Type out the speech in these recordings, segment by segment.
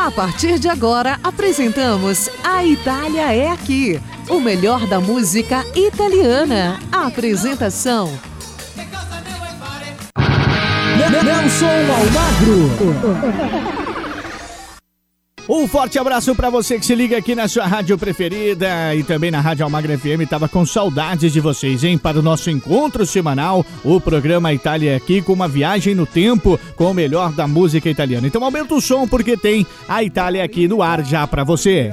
A partir de agora, apresentamos A Itália é Aqui. O melhor da música italiana. A apresentação. Nelson Almagro. Um forte abraço para você que se liga aqui na sua rádio preferida e também na Rádio Almagra FM. Tava com saudades de vocês, hein? Para o nosso encontro semanal, o programa Itália aqui com uma viagem no tempo com o melhor da música italiana. Então aumenta o som porque tem a Itália aqui no ar já para você.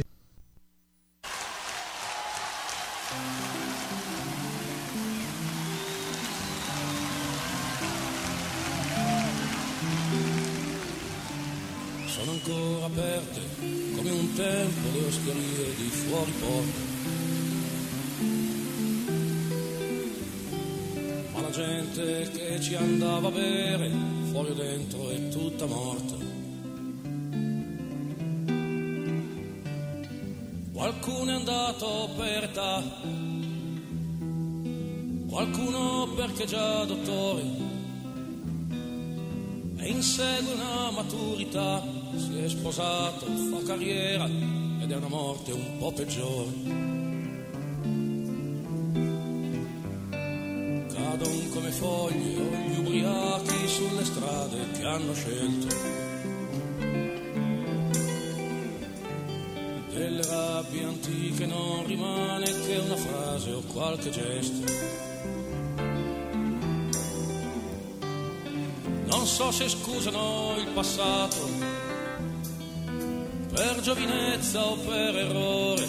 Andato per età, qualcuno perché già dottore e insegue una maturità, si è sposato, fa carriera ed è una morte un po' peggiore. Cadono come foglie gli ubriachi sulle strade che hanno scelto. Delle rabbie antiche non rimane che una frase o qualche gesto. Non so se scusano il passato per giovinezza o per errore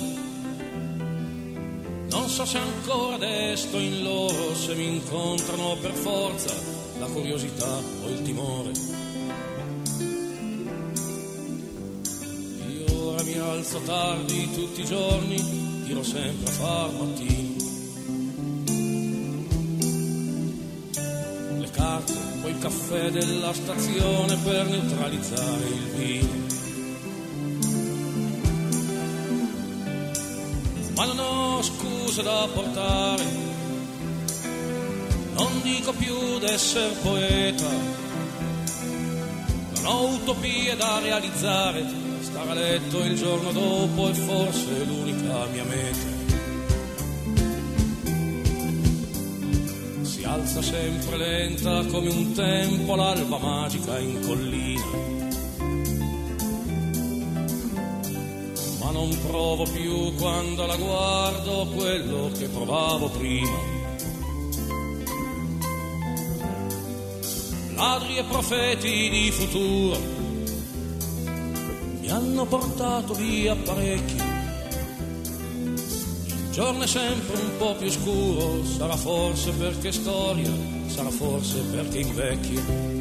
non so se ancora desto in loro, se mi incontrano per forza la curiosità o il timore. Alzo tardi tutti i giorni, tiro sempre a far mattino. Le carte, poi il caffè della stazione per neutralizzare il vino. ma non ho scuse da portare. Non dico più d'essere poeta, non ho utopie da realizzare. A letto il giorno dopo è forse l'unica mia meta. Si alza sempre lenta come un tempo l'alba magica in collina ma non provo più quando la guardo quello che provavo prima. Ladri e profeti di futuro mi hanno portato via parecchio. Il giorno è sempre un po' più scuro, sarà forse perché storia, sarà forse perché invecchio.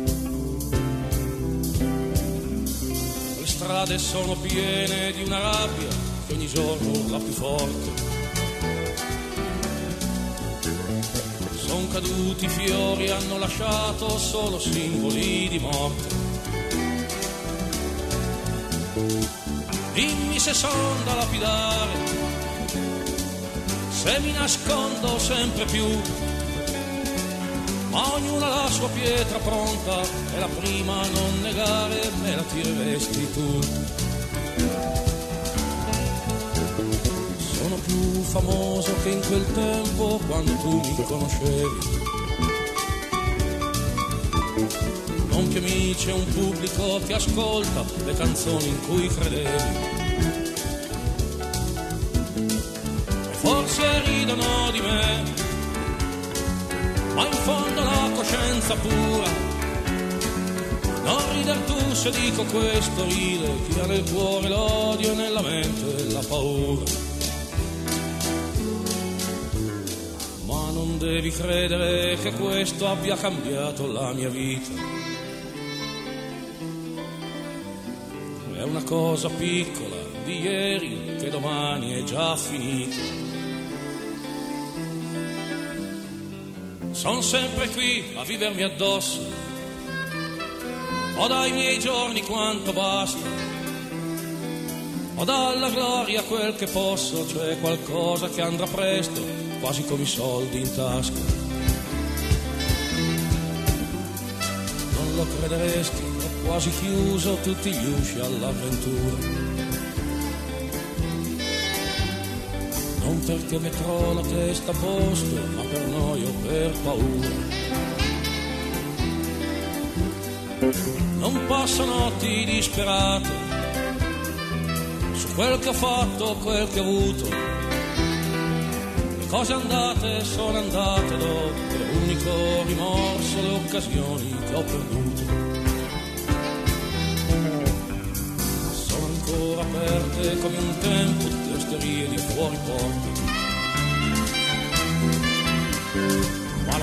strade sono piene di una rabbia che ogni giorno urla più forte. Sono caduti fiori, hanno lasciato solo simboli di morte. Se son da lapidare, se mi nascondo sempre più ma ognuno ha la sua pietra pronta e la prima a non negare me la tireresti tu. Sono più famoso che in quel tempo quando tu mi conoscevi. Non che mi c'è un pubblico che ascolta le canzoni in cui credevi. Forse ridono di me ma in fondo la coscienza pura. Non rider tu se dico questo, ride chi ha nel cuore l'odio e nella mente la paura. Ma non devi credere che questo abbia cambiato la mia vita. È una cosa piccola di ieri che domani è già finita. Sono sempre qui a vivermi addosso. Ho dai miei giorni quanto basta. Ho dalla gloria quel che posso, cioè qualcosa che andrà presto, quasi come i soldi in tasca. Non lo crederesti, quasi chiuso tutti gli usci all'avventura. Perché metterò la testa a posto, ma per noia o per paura. Non passo notti disperate su quel che ho fatto, quel che ho avuto. Le cose andate sono andate dopo, l'unico rimorso, le occasioni che ho perduto. Sono ancora aperte come un tempo tutte osterie di fuori porta.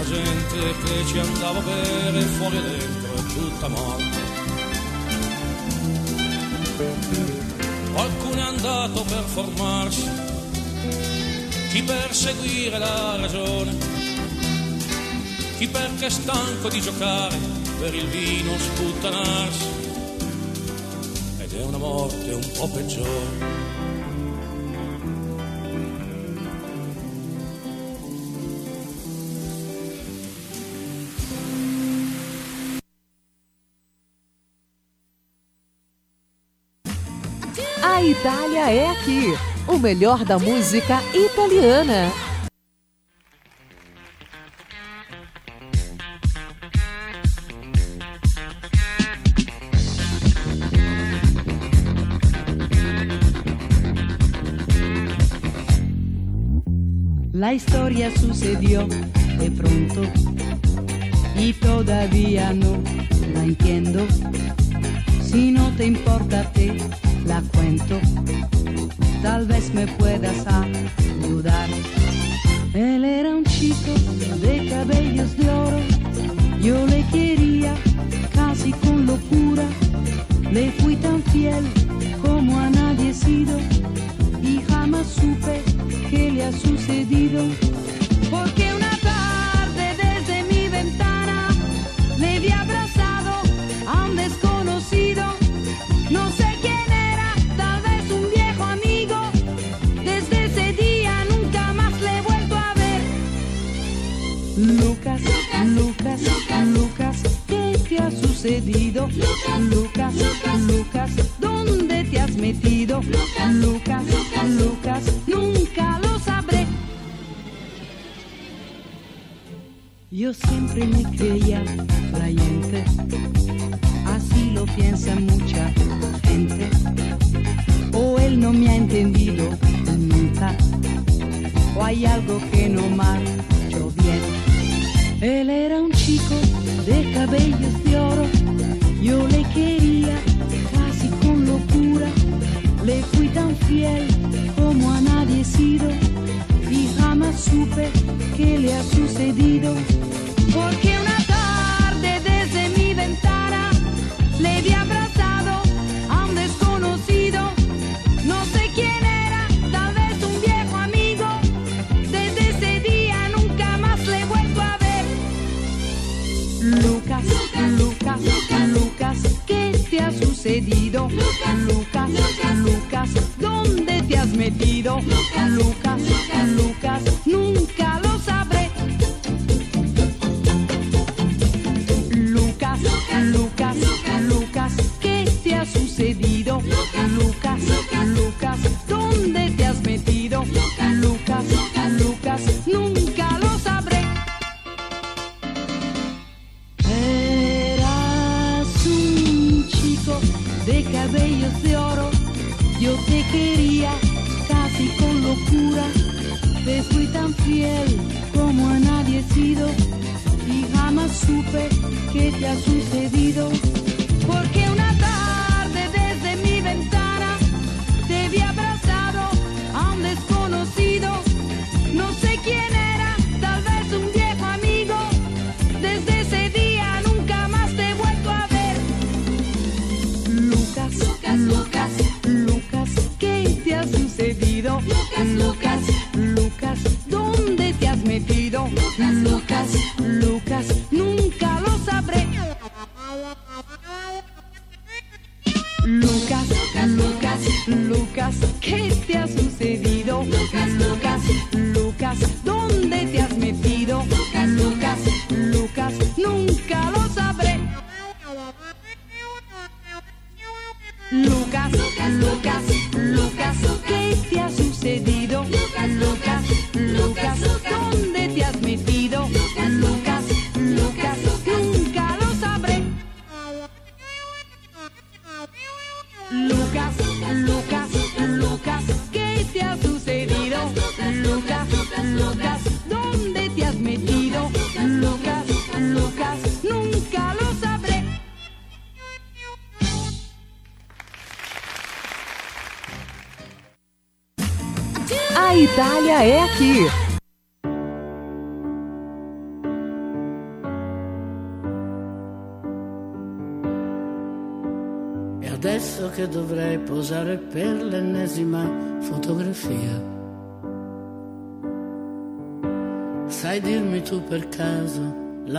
La gente che ci andava a bere fuori e dentro tutta morta. Qualcuno è andato per formarsi, chi per seguire la ragione, chi perché è stanco di giocare per il vino sputtanarsi. Ed è una morte un po' peggiore. Itália é aqui. O melhor da música italiana. La historia sucedió de pronto y todavía no la entiendo. Si no te importa ti la cuento, tal vez me puedas ayudar. Él era un chico de cabellos de oro, yo le quería casi con locura, le fui tan fiel como a nadie sido. Y jamás supe qué le ha sucedido, porque sucedido? Lucas, Lucas, ¿dónde te has metido? Lucas, Lucas, nunca lo sabré. Yo siempre me creía creyente, así lo piensa mucha gente. O él no me ha entendido nunca, o hay algo que no hecho bien. Él era un chico de cabellos de oro, yo le quería casi con locura, le fui tan fiel como a nadie sido. Y jamás supe qué le ha sucedido, porque ha sucedido? Lucas, Lucas, ¿dónde te has metido? Lucas, Lucas, nunca te quería casi con locura, te fui tan fiel como a nadie he sido y jamás supe qué te ha sucedido, porque una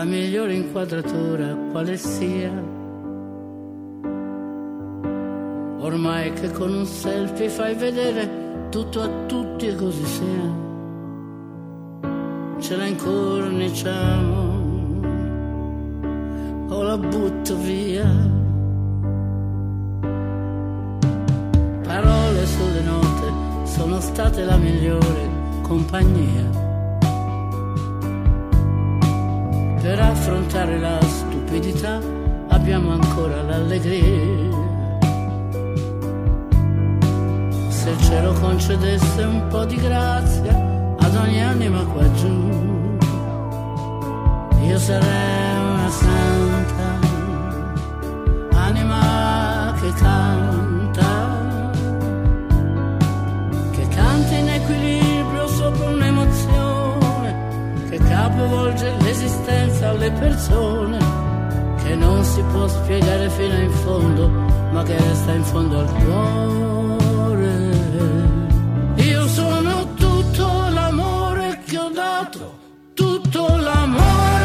la migliore inquadratura quale sia. Ormai che con un selfie fai vedere tutto a tutti e così sia. Ce la incorniciamo o la butto via. Parole sulle note sono state la migliore compagnia Per affrontare la stupidità abbiamo ancora l'allegria. Se il cielo concedesse un po' di grazia ad ogni anima qua giù, io sarei una santa anima che canta, che canta in equilibrio. capovolge l'esistenza alle persone che non si può spiegare fino in fondo, ma che resta in fondo al cuore. Io sono tutto l'amore che ho dato, tutto l'amore.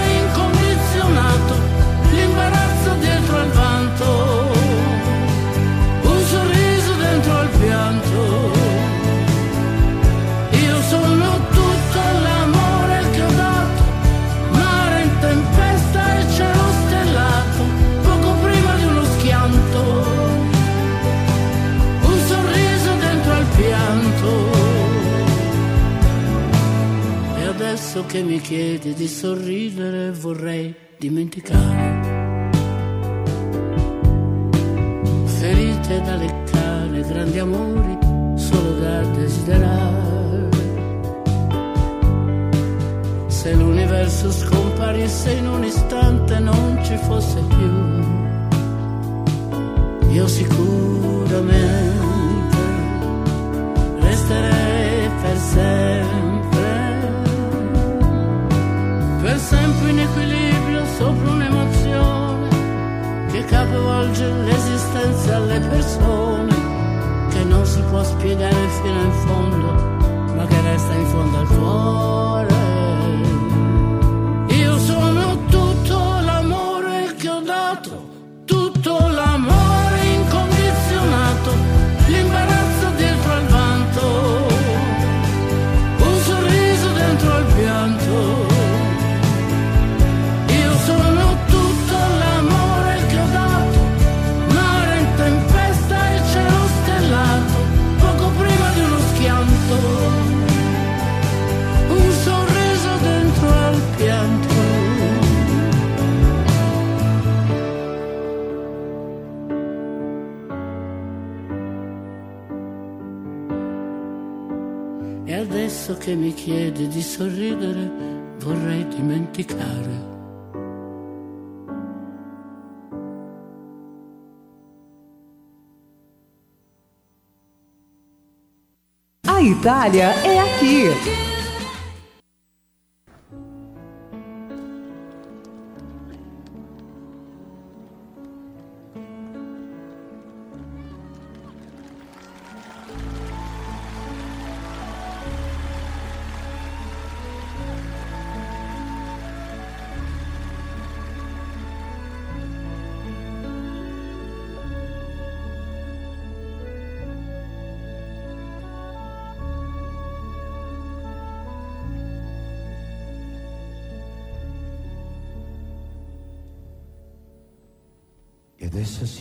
Itália é aqui.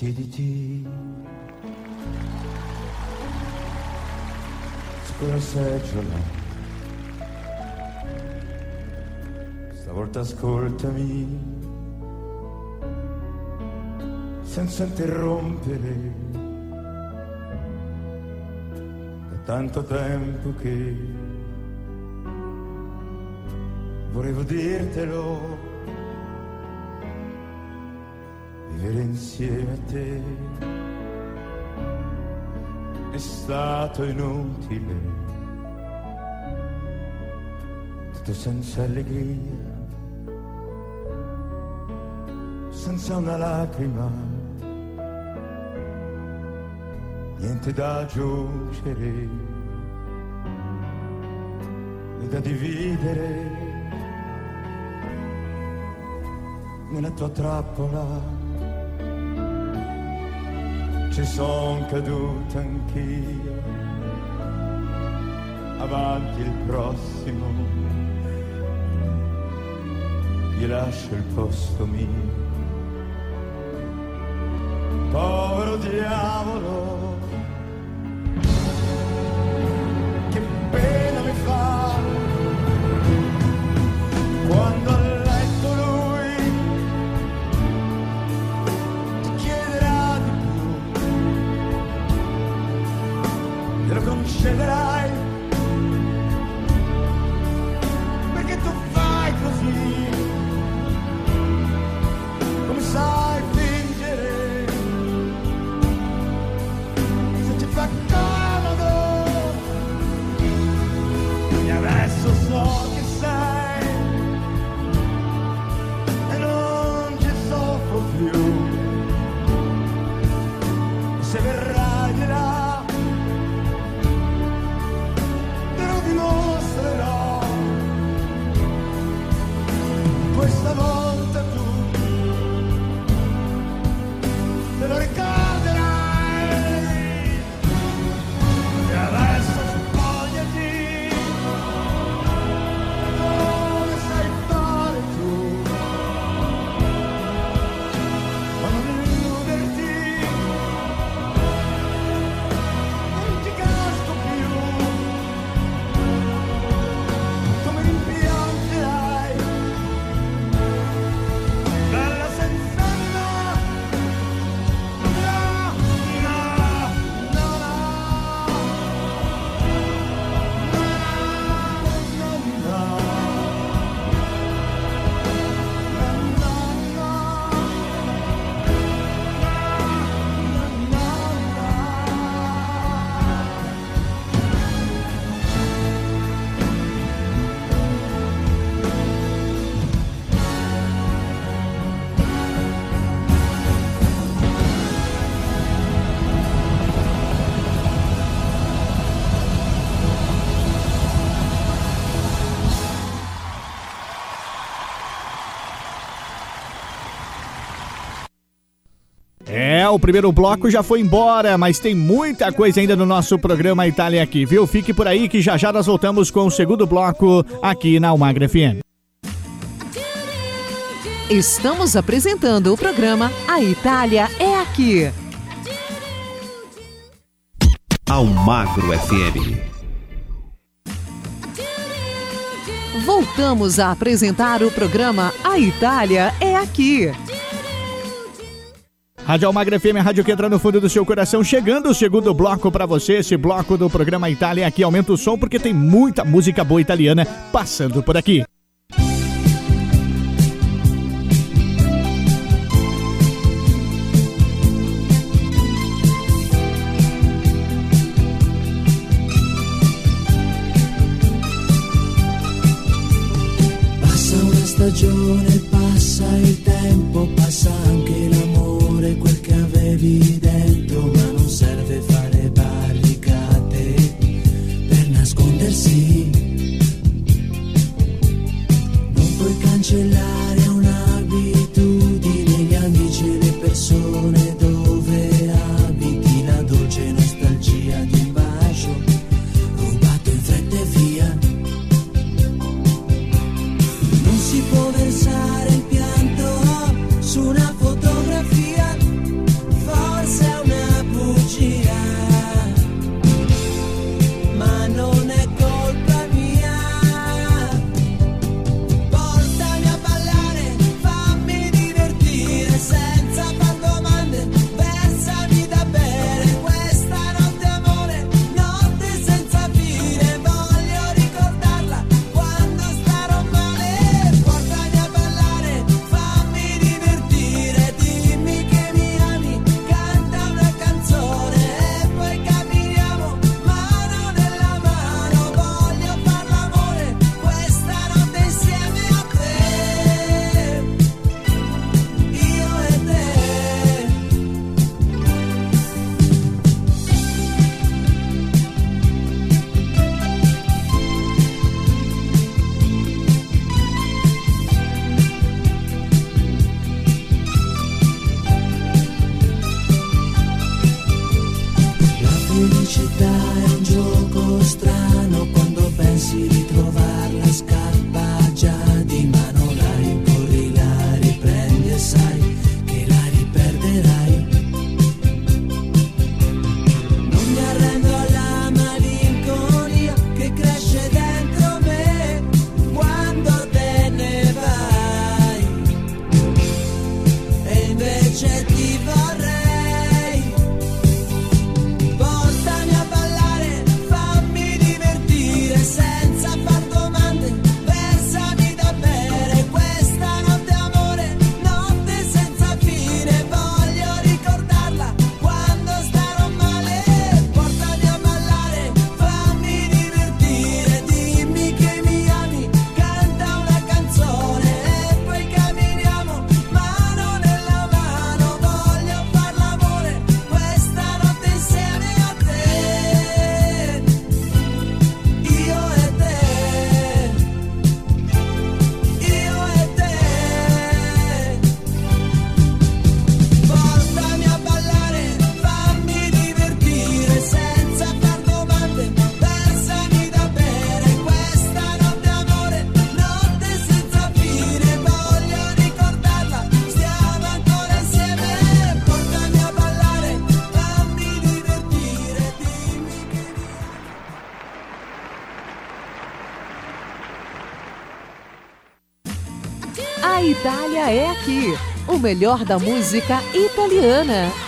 Siediti. Scuola seggiola. Stavolta ascoltami. Senza interrompere. Da tanto tempo che volevo dirtelo. Vivere insieme a te. È stato inutile, tutto senza allegria, senza una lacrima, niente da aggiungere né da dividere. Nella tua trappola ci son caduto anch'io. Avanti il prossimo, gli lascio il posto mio. Povero diavolo, O primeiro bloco já foi embora, mas tem muita coisa ainda no nosso programa Itália aqui, viu? Fique por aí que já já nós voltamos com o segundo bloco aqui na Almagra FM. Estamos apresentando o programa A Itália é Aqui. Almagro FM. Voltamos a apresentar o programa A Itália é Aqui. Rádio Almagra FM, a rádio que entra no fundo do seu coração, chegando o segundo bloco pra você, esse bloco do programa Itália aqui. Aumenta o som porque tem muita música boa italiana passando por aqui. Passa una stagione, passa il tempo, passa anche che o melhor da música italiana.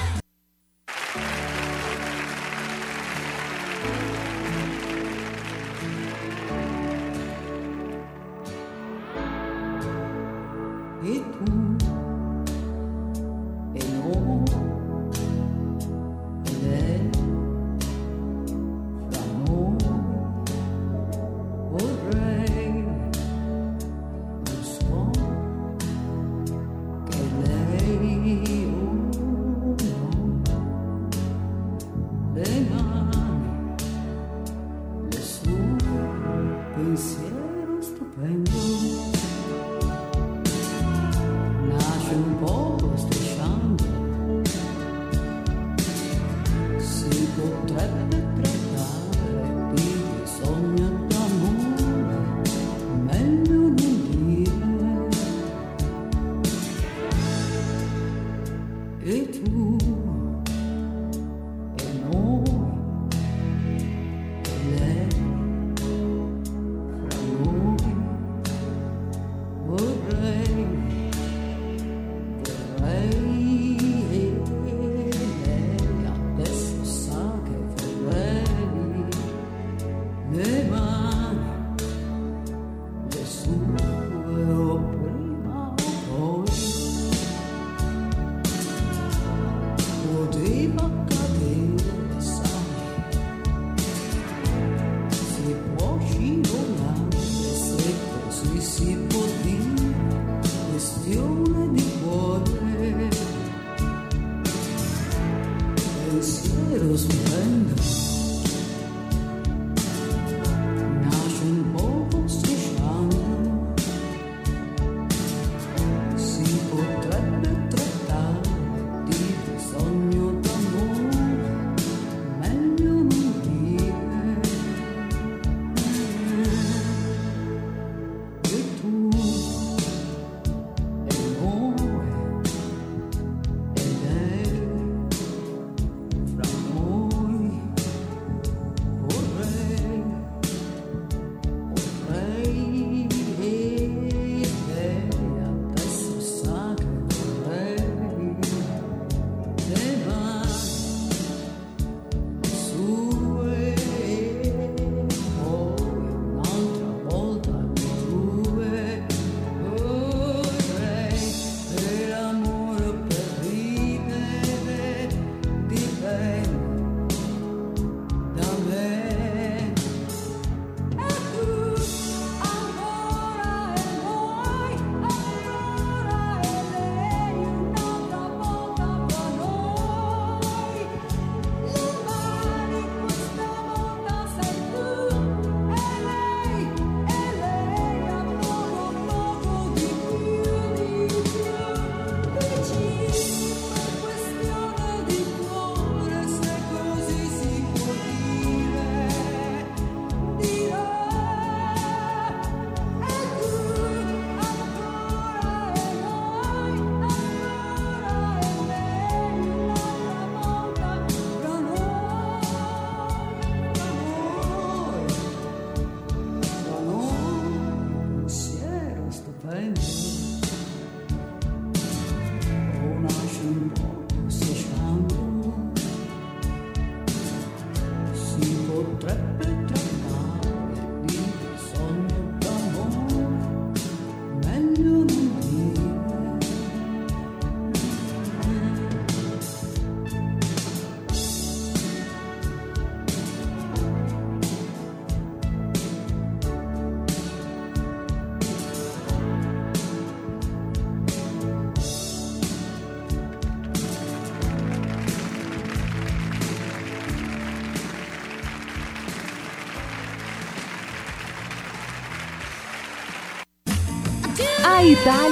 seres humanos.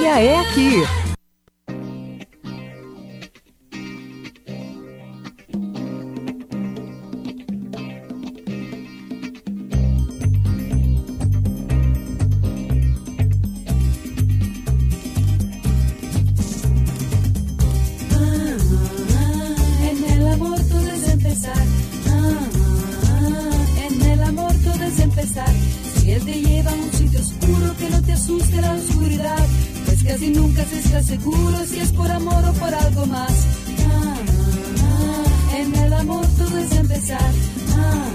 Bahia é aqui. Si él te lleva a un sitio oscuro, que no te asuste la oscuridad. Casi nunca se está seguro si es por amor o por algo más. Ah, ah, en el amor todo es empezar. Ah,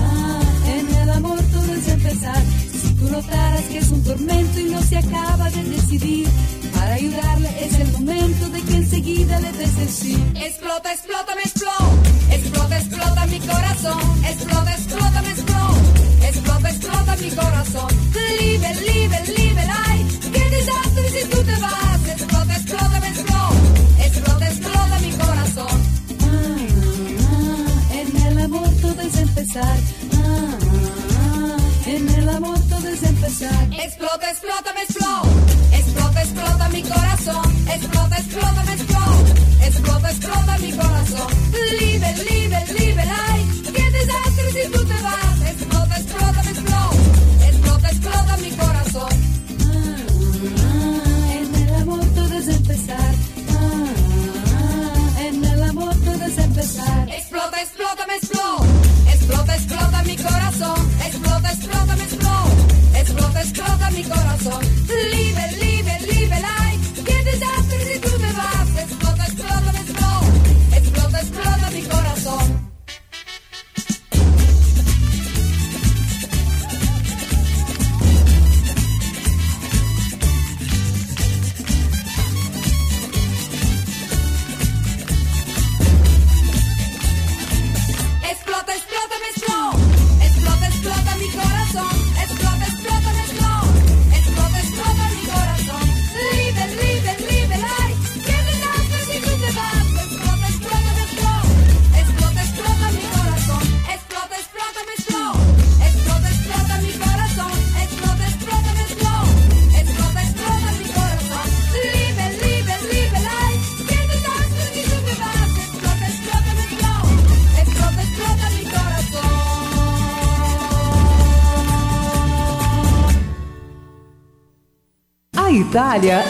ah, en el amor todo es empezar. Si tú notaras que es un tormento y no se acaba de decidir, para ayudarle es el momento de que enseguida le des el sí. Explota, explota, me explota. Explota, explota mi corazón. Explota, explota, me explota. Explota, explota mi corazón. Libre. Ah, ah, ah. en el amor todo es empezar. Explota, explota, me explota. Explota, explota mi corazón. Explota, explota, me explota. Explota, explota mi corazón. Live, live, live. Itália.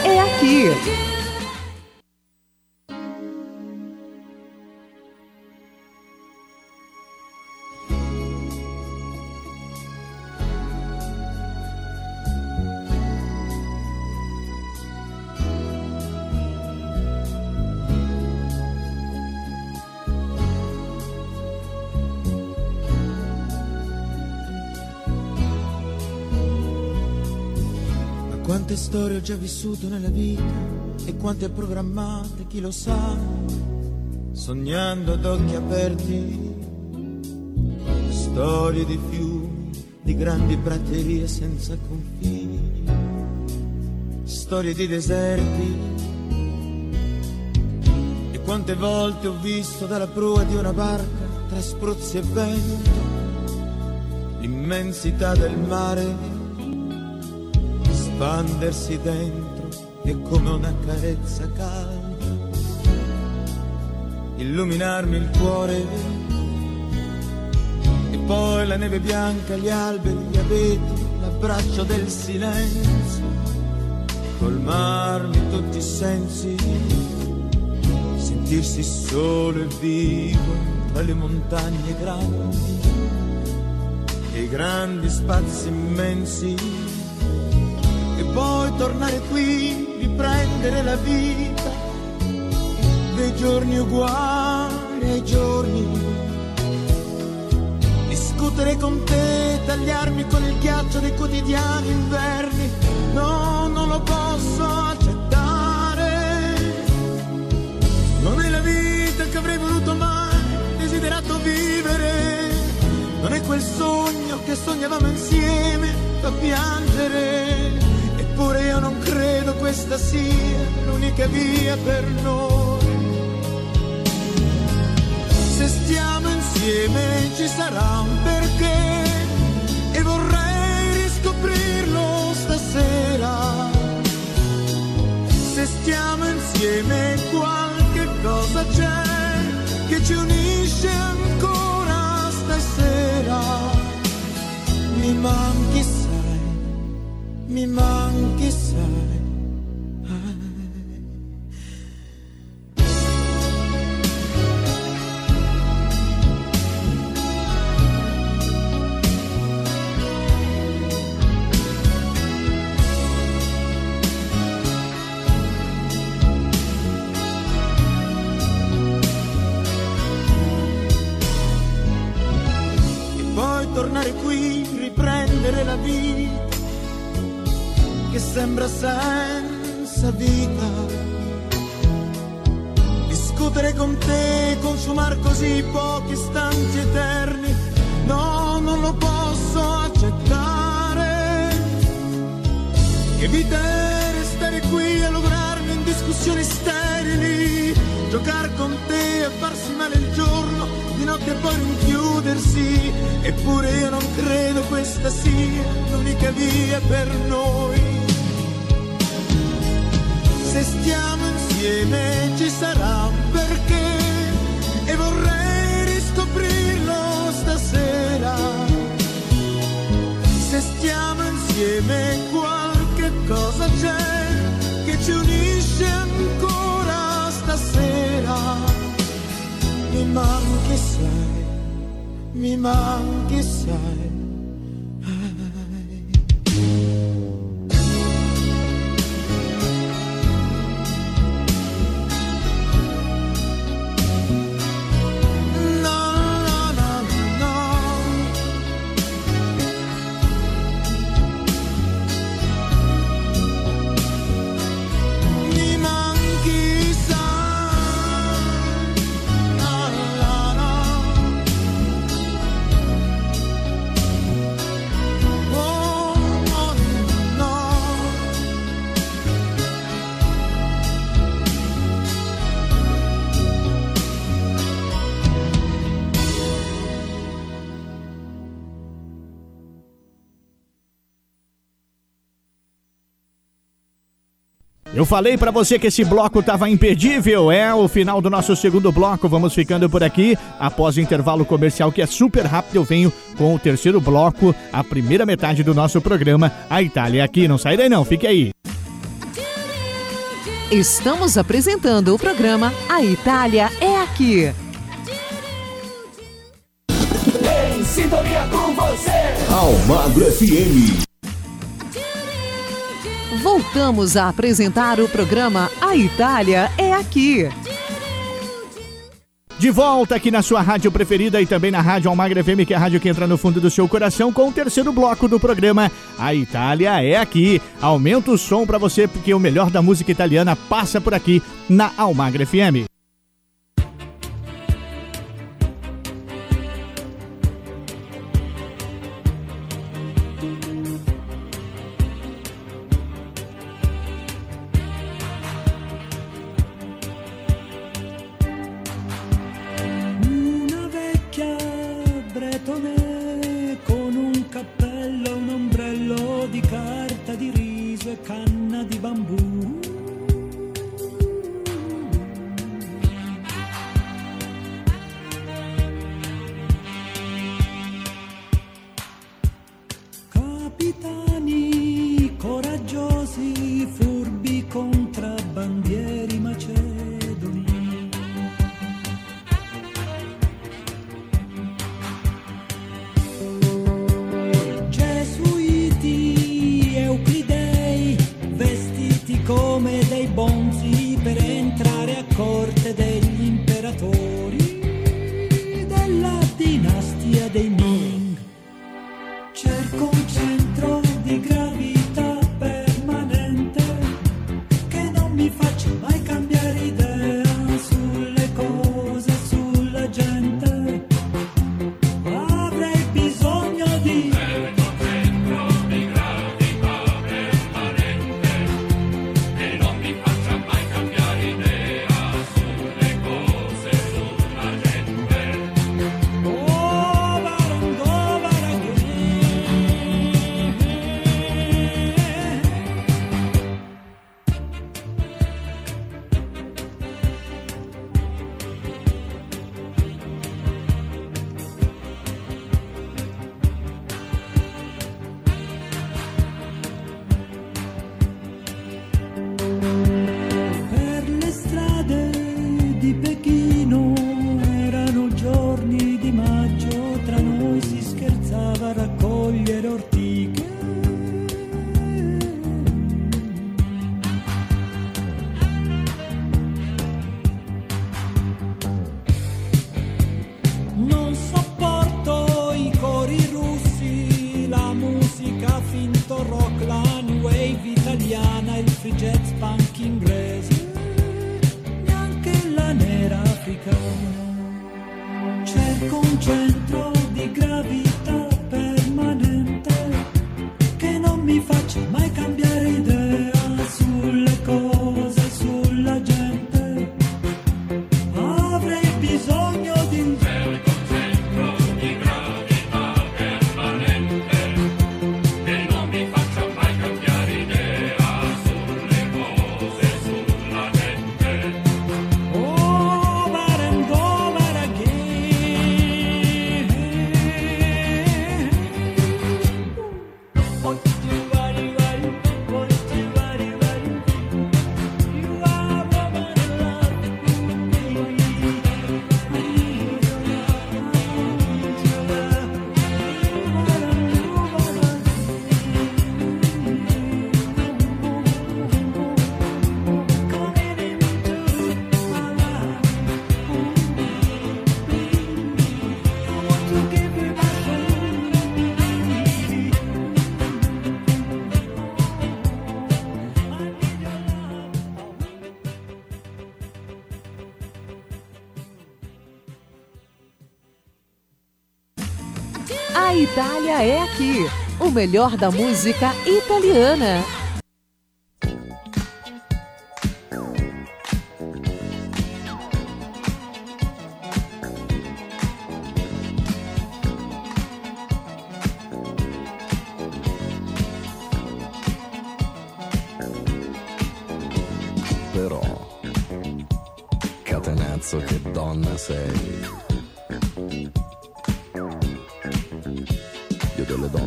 Quante storie ho già vissuto nella vita e quante programmate, chi lo sa, sognando ad occhi aperti. Storie di fiumi, di grandi praterie senza confini, storie di deserti. E quante volte ho visto dalla prua di una barca, tra spruzzi e vento, l'immensità del mare espandersi dentro e come una carezza calda illuminarmi il cuore. E poi la neve bianca, gli alberi, gli abeti, l'abbraccio del silenzio, colmarmi tutti i sensi, sentirsi solo e vivo tra le montagne grandi e i grandi spazi immensi poi tornare qui, riprendere la vita dei giorni uguali ai giorni. Discutere con te, tagliarmi con il ghiaccio dei quotidiani inverni, no, non lo posso accettare. Non è la vita che avrei voluto mai, desiderato vivere. Non è quel sogno che sognavamo insieme, fa piangere Eppure io non credo questa sia l'unica via per noi. Se stiamo insieme ci sarà un perché e vorrei riscoprirlo stasera. Se stiamo insieme qualche cosa c'è che ci unisce ancora stasera. Mi manchi, sai, mi manchi, aunque e poi rinchiudersi. Eppure io non credo questa sia l'unica via per noi. Se stiamo insieme ci sarà un perché e vorrei riscoprirlo stasera. Se stiamo insieme qualche cosa c'è che ci unisce ancora stasera. Mi manchi sai, mi manchi sai. Eu falei pra você que esse bloco tava imperdível. É o final do nosso segundo bloco. Vamos ficando por aqui. Após o intervalo comercial, que é super rápido, eu venho com o terceiro bloco, a primeira metade do nosso programa. A Itália é aqui. Não sai daí não, fique aí. Estamos apresentando o programa A Itália é Aqui. Em sintonia com você. Almagro FM. Voltamos a apresentar o programa A Itália é Aqui. De volta aqui na sua rádio preferida e também na Rádio Almagra FM, que é a rádio que entra no fundo do seu coração, com o terceiro bloco do programa A Itália é Aqui. Aumenta o som pra você, porque o melhor da música italiana passa por aqui na Almagra FM. Itália é aqui. O melhor da música italiana.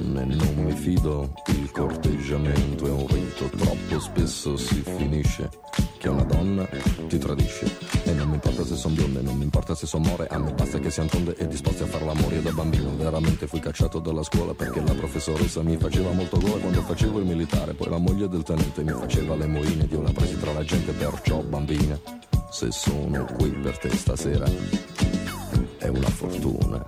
Donne non mi fido, il corteggiamento è un rito, troppo spesso si finisce che una donna ti tradisce. E non mi importa se son bionde, non mi importa se son more, a me basta che siano tonde e disposti a far l'amore da bambino. Veramente fui cacciato dalla scuola perché la professoressa mi faceva molto gola quando facevo il militare, poi la moglie del tenente mi faceva le moine ed io la presi tra la gente, perciò bambina, se sono qui per te stasera è una fortuna.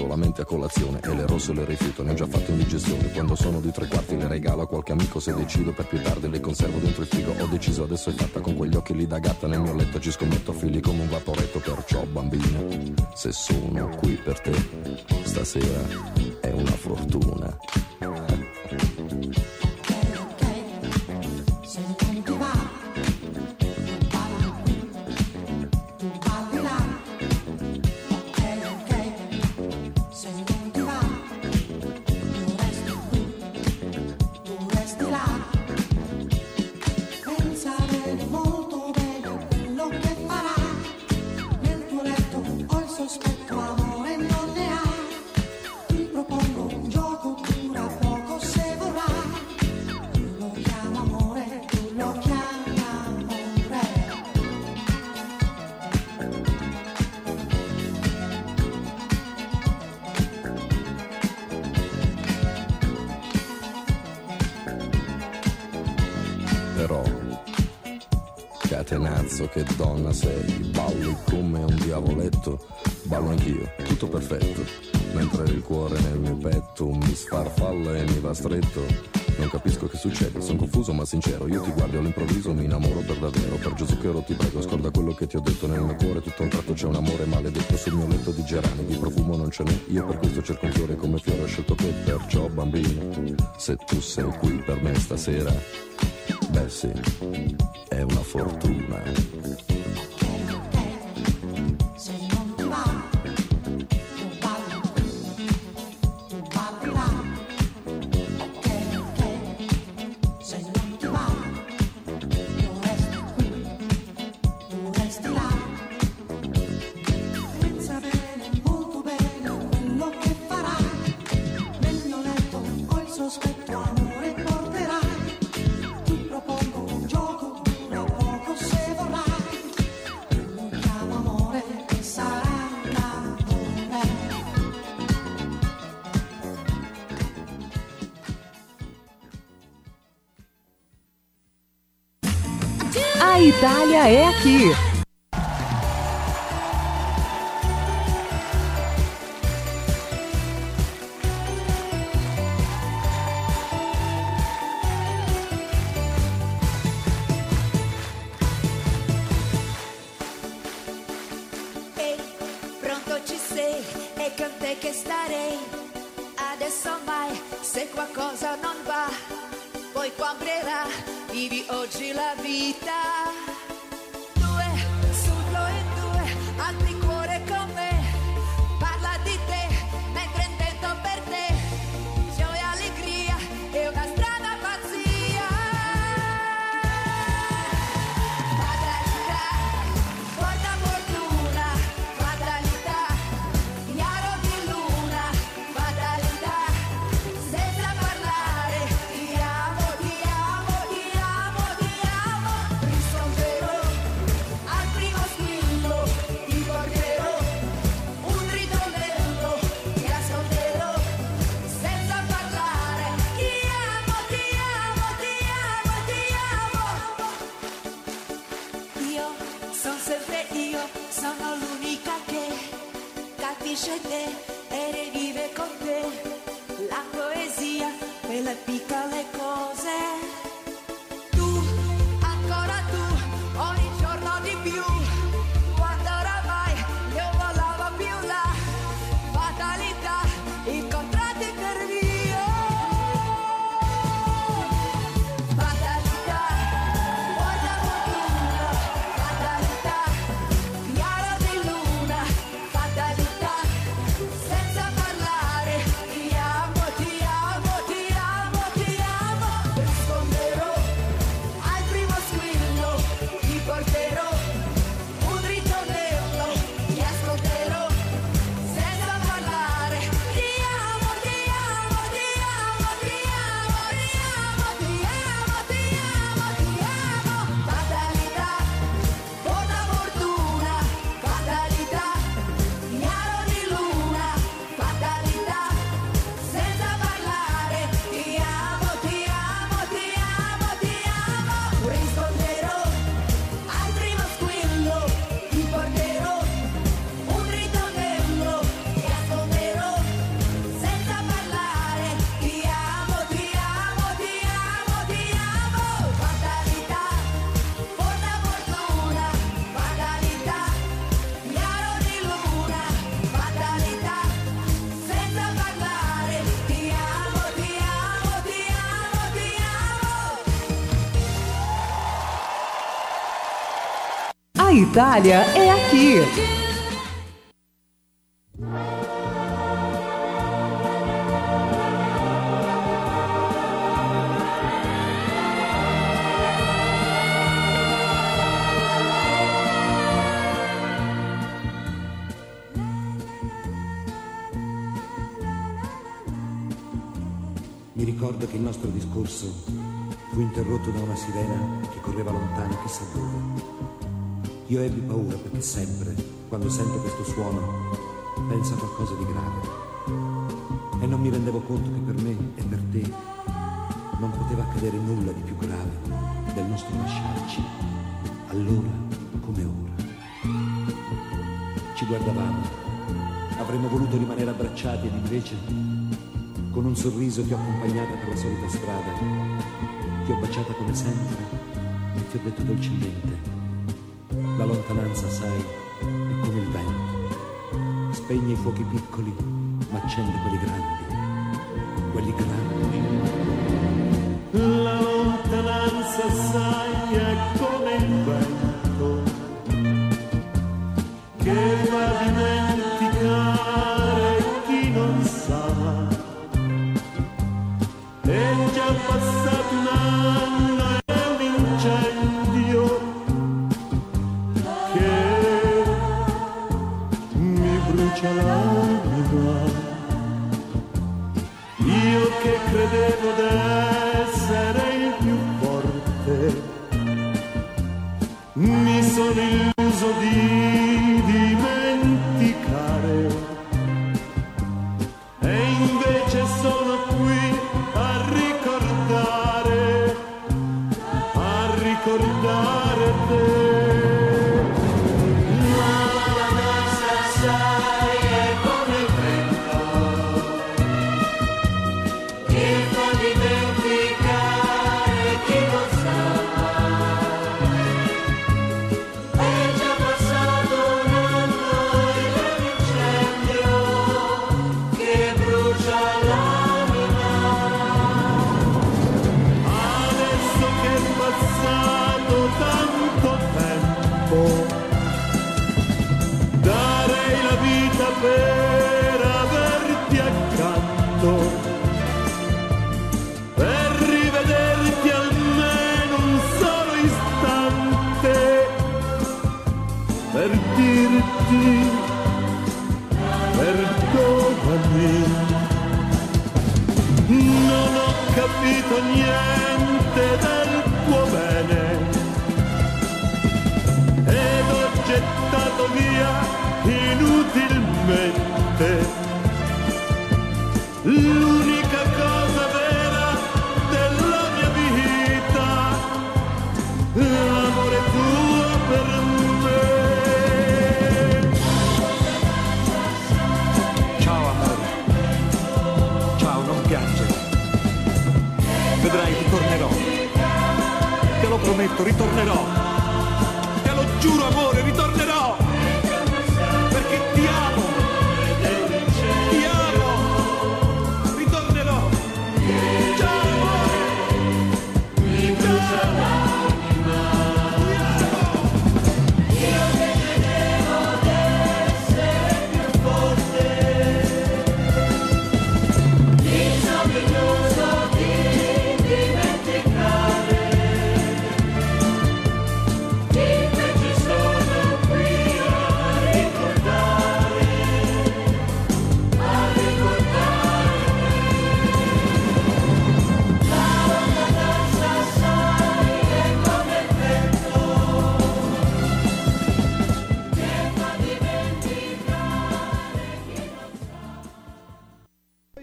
Solamente a colazione e le rosse le rifiuto, ne ho già fatto indigestione. Quando sono di tre quarti le regalo a qualche amico se decido per più tardi le conservo dentro il frigo. Ho deciso adesso è fatta con quegli occhi lì da gatta nel mio letto ci scommetto figli come un vaporetto, perciò bambina, se sono qui per te stasera è una fortuna. Se tu sei qui per me stasera, beh sì, è una fortuna. Itália é aqui. Mi ricordo che il nostro discorso fu interrotto da una sirena che correva lontano chissà dove io ebbi paura perché sempre, quando sento questo suono, penso a qualcosa di grave. E non mi rendevo conto che per me e per te non poteva accadere nulla di più grave del nostro lasciarci, allora come ora. Ci guardavamo, avremmo voluto rimanere abbracciati ed invece Con un sorriso ti ho accompagnata per la solita strada, ti ho baciata come sempre e ti ho detto dolcemente, la lontananza, sai, è come il vento, spegne i fuochi piccoli, ma accende quelli grandi, perdonami. Non ho capito niente del tuo bene ed ho gettato via inutilmente l'unica ritornerò.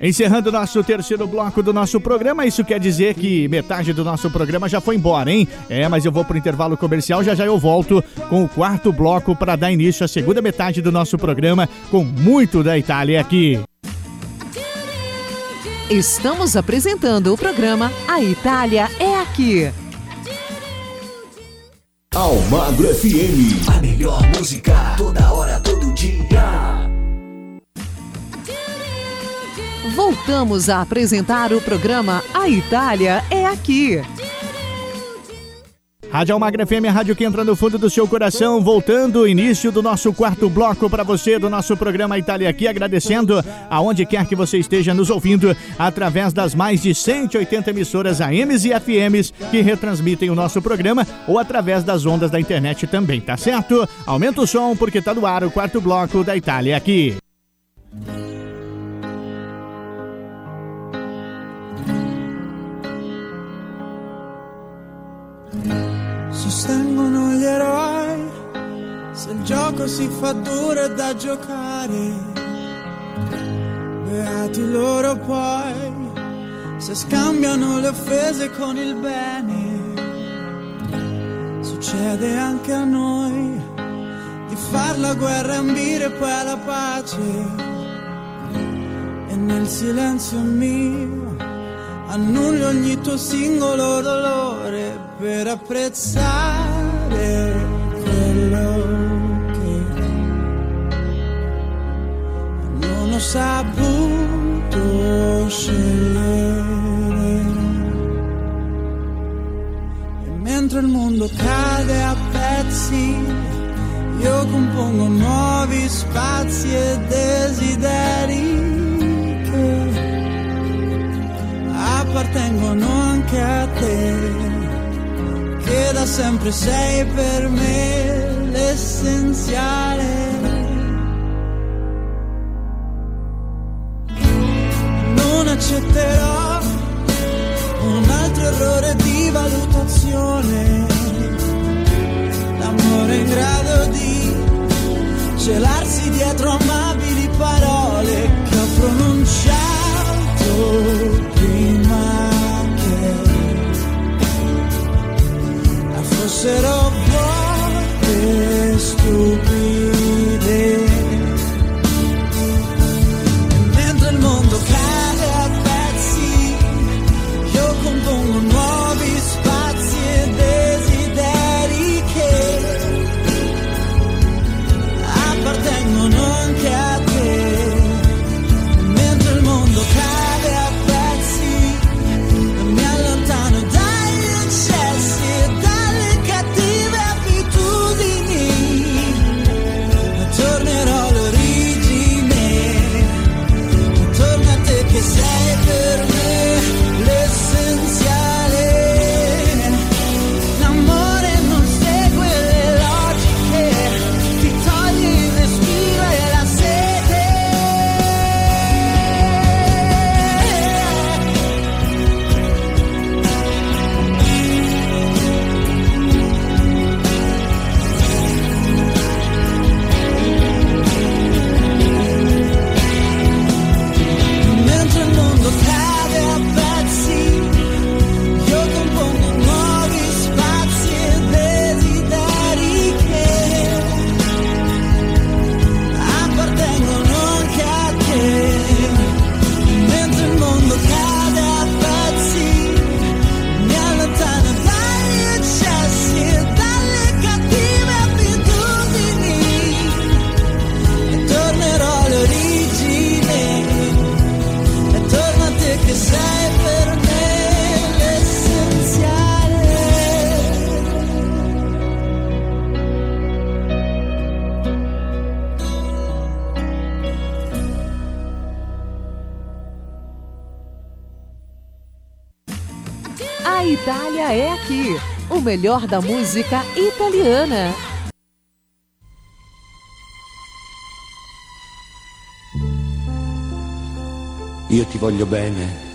Encerrando nosso terceiro bloco do nosso programa, isso quer dizer que metade do nosso programa já foi embora, hein? É, mas eu vou pro intervalo comercial, já já eu volto com o quarto bloco para dar início à segunda metade do nosso programa com muito da Itália aqui. Estamos apresentando o programa A Itália é Aqui. Almagro FM. A melhor música toda hora, todo dia. Voltamos a apresentar o programa A Itália é Aqui. Rádio Almagra FM, a rádio que entra no fundo do seu coração, voltando, início do nosso quarto bloco para você do nosso programa Itália aqui, agradecendo aonde quer que você esteja nos ouvindo, através das mais de 180 emissoras AMs e FMs que retransmitem o nosso programa ou através das ondas da internet também, tá certo? Aumenta o som porque tá no ar o quarto bloco da Itália aqui. Sostengono gli eroi se il gioco si fa duro è da giocare. Beati loro poi se scambiano le offese con il bene. Succede anche a noi di far la guerra e ambire poi alla pace. E nel silenzio mio annullo ogni tuo singolo dolore per apprezzare saputo scegliere. E mentre il mondo cade a pezzi, io compongo nuovi spazi e desideri appartengono anche a te, che da sempre sei per me l'essenziale. Accetterò un altro errore di valutazione, l'amore in grado di celarsi dietro amabili parole che ho pronunciato prima che fossero vuote stupide. Melhor da música italiana. Io ti voglio bene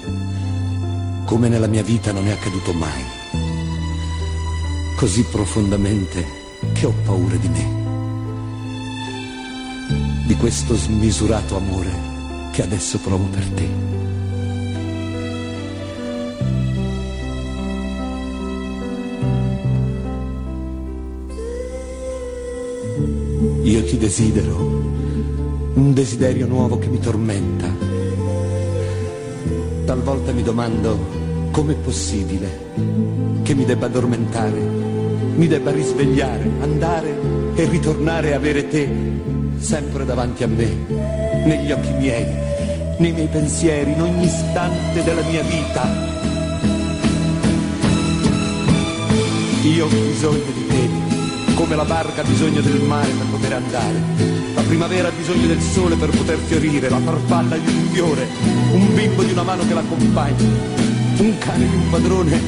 come nella mia vita non è accaduto mai. Così profondamente che ho paura di me. Di questo smisurato amore che adesso provo per te. Io ti desidero, un desiderio nuovo che mi tormenta. Talvolta mi domando com'è possibile che mi debba addormentare, mi debba risvegliare, andare e ritornare a avere te sempre davanti a me, negli occhi miei, nei miei pensieri, in ogni istante della mia vita. Io ho bisogno di te, come la barca ha bisogno del mare per poter andare. La primavera ha bisogno del sole per poter fiorire, la farfalla di un fiore, un bimbo di una mano che l'accompagna, un cane di un padrone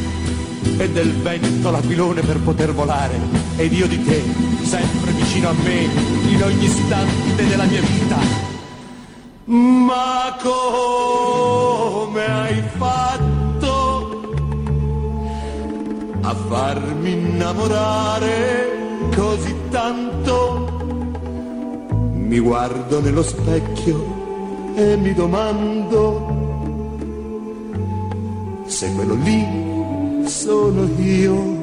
e del vento l'aquilone per poter volare. Ed io di te, sempre vicino a me, in ogni istante della mia vita. Ma come hai fatto a farmi innamorare così tanto. Mi guardo nello specchio e mi domando se quello lì sono io.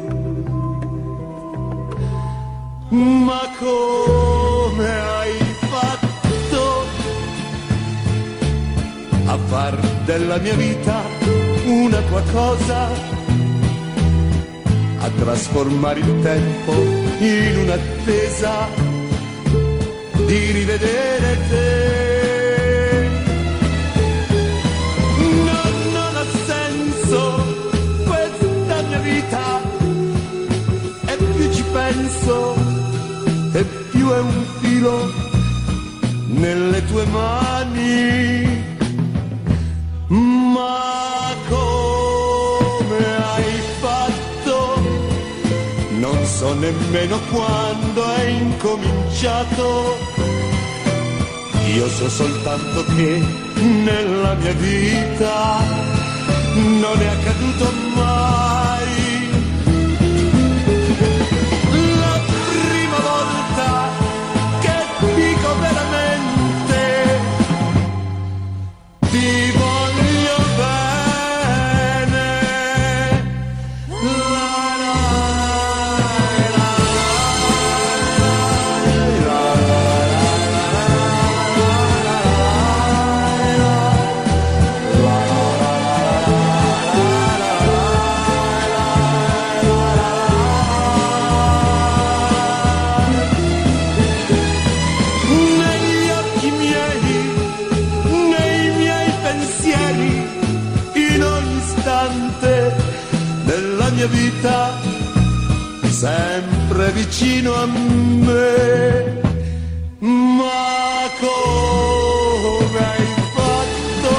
Ma come hai fatto a far della mia vita una tua cosa? trasformare il tempo in un'attesa di rivedere te. Non ha senso questa mia vita e più ci penso e più è un filo nelle tue mani. nemmeno quando è incominciato. Io so soltanto che nella mia vita non è accaduto mai vicino a me. Ma come hai fatto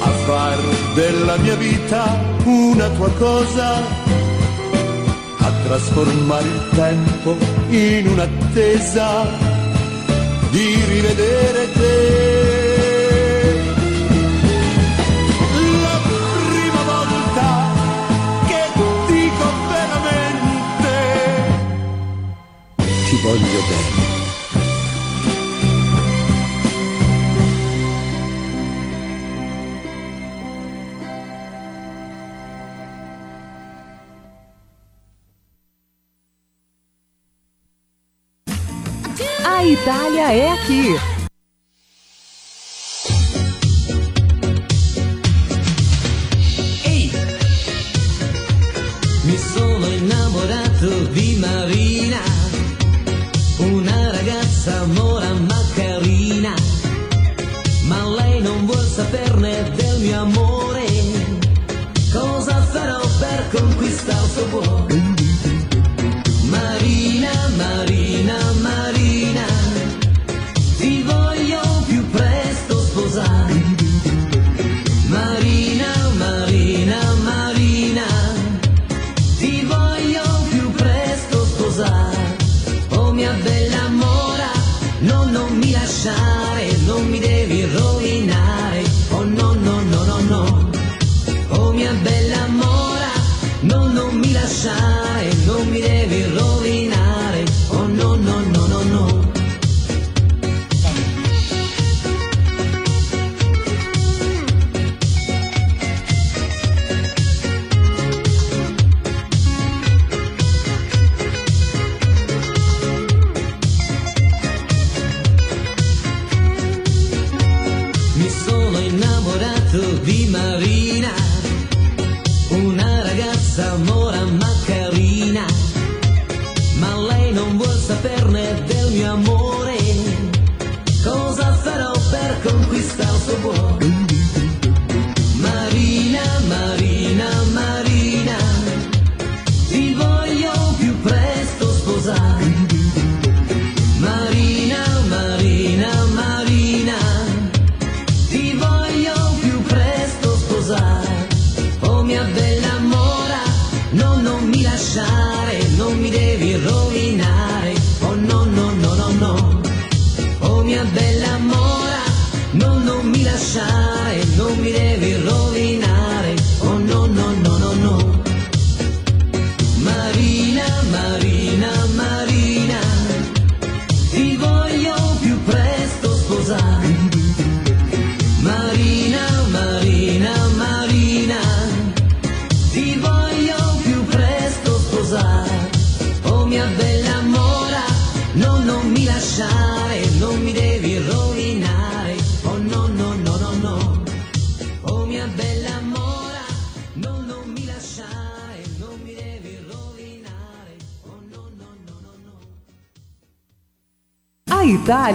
a far della mia vita una tua cosa? A trasformare il tempo in un'attesa di rivedere te. all your day.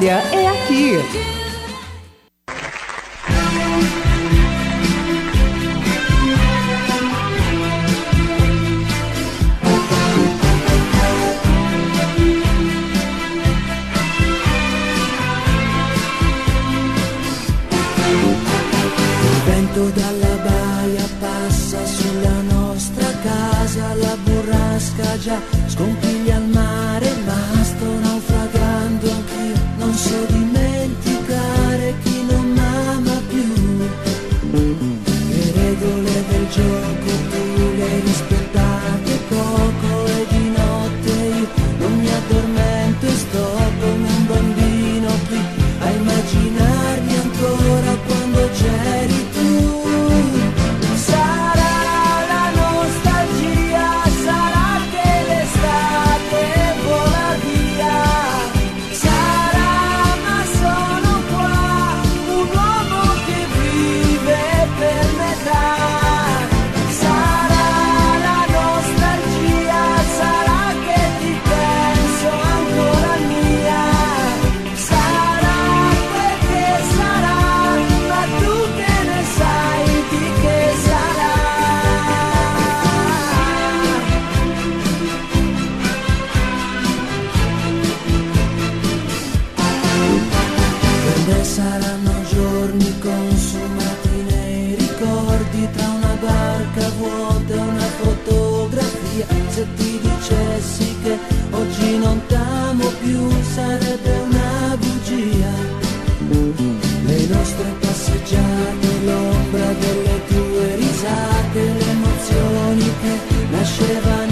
Aqui. Ricordi tra una barca vuota e una fotografia. Se ti dicessi che oggi non t'amo più sarebbe una bugia. Le nostre passeggiate, l'ombra delle tue risate, le emozioni che nascevano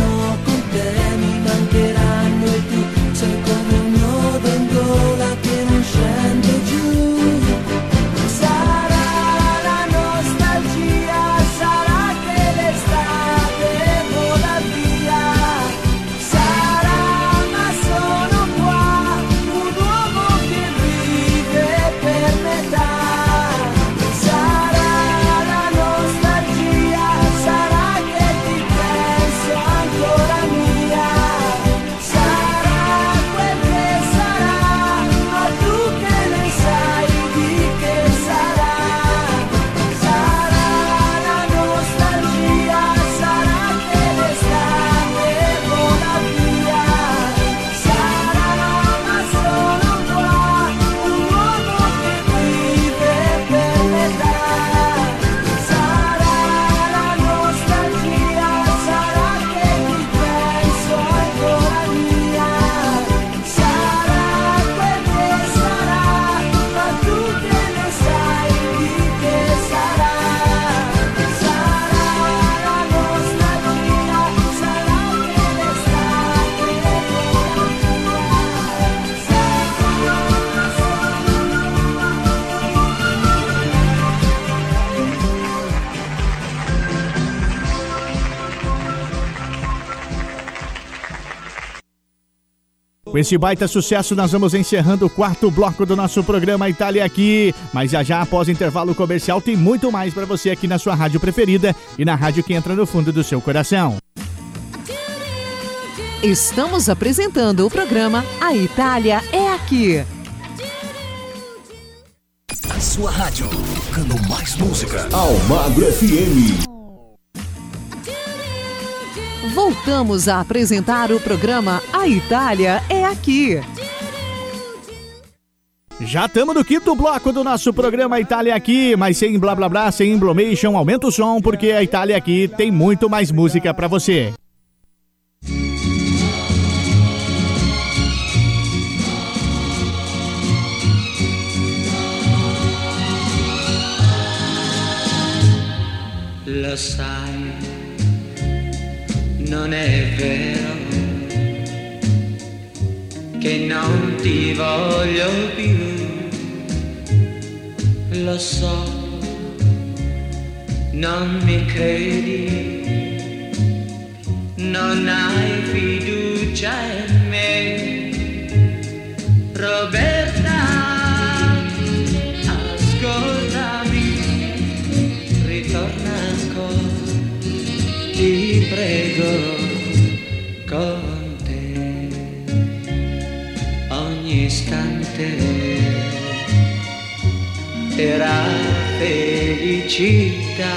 Com esse baita sucesso, nós vamos encerrando o quarto bloco do nosso programa Itália Aqui. Mas já já, após o intervalo comercial, tem muito mais para você aqui na sua rádio preferida e na rádio que entra no fundo do seu coração. Estamos apresentando o programa A Itália é aqui. A sua rádio, tocando mais música. Almagro FM. Voltamos a apresentar o programa A Itália é aqui. Já estamos no quinto bloco do nosso programa Itália Aqui, mas sem blá blá blá, sem emblomation, aumenta o som, porque a Itália Aqui tem muito mais música para você. Sai, non è vero che non ti voglio più. Lo so, non mi credi, non hai felicità,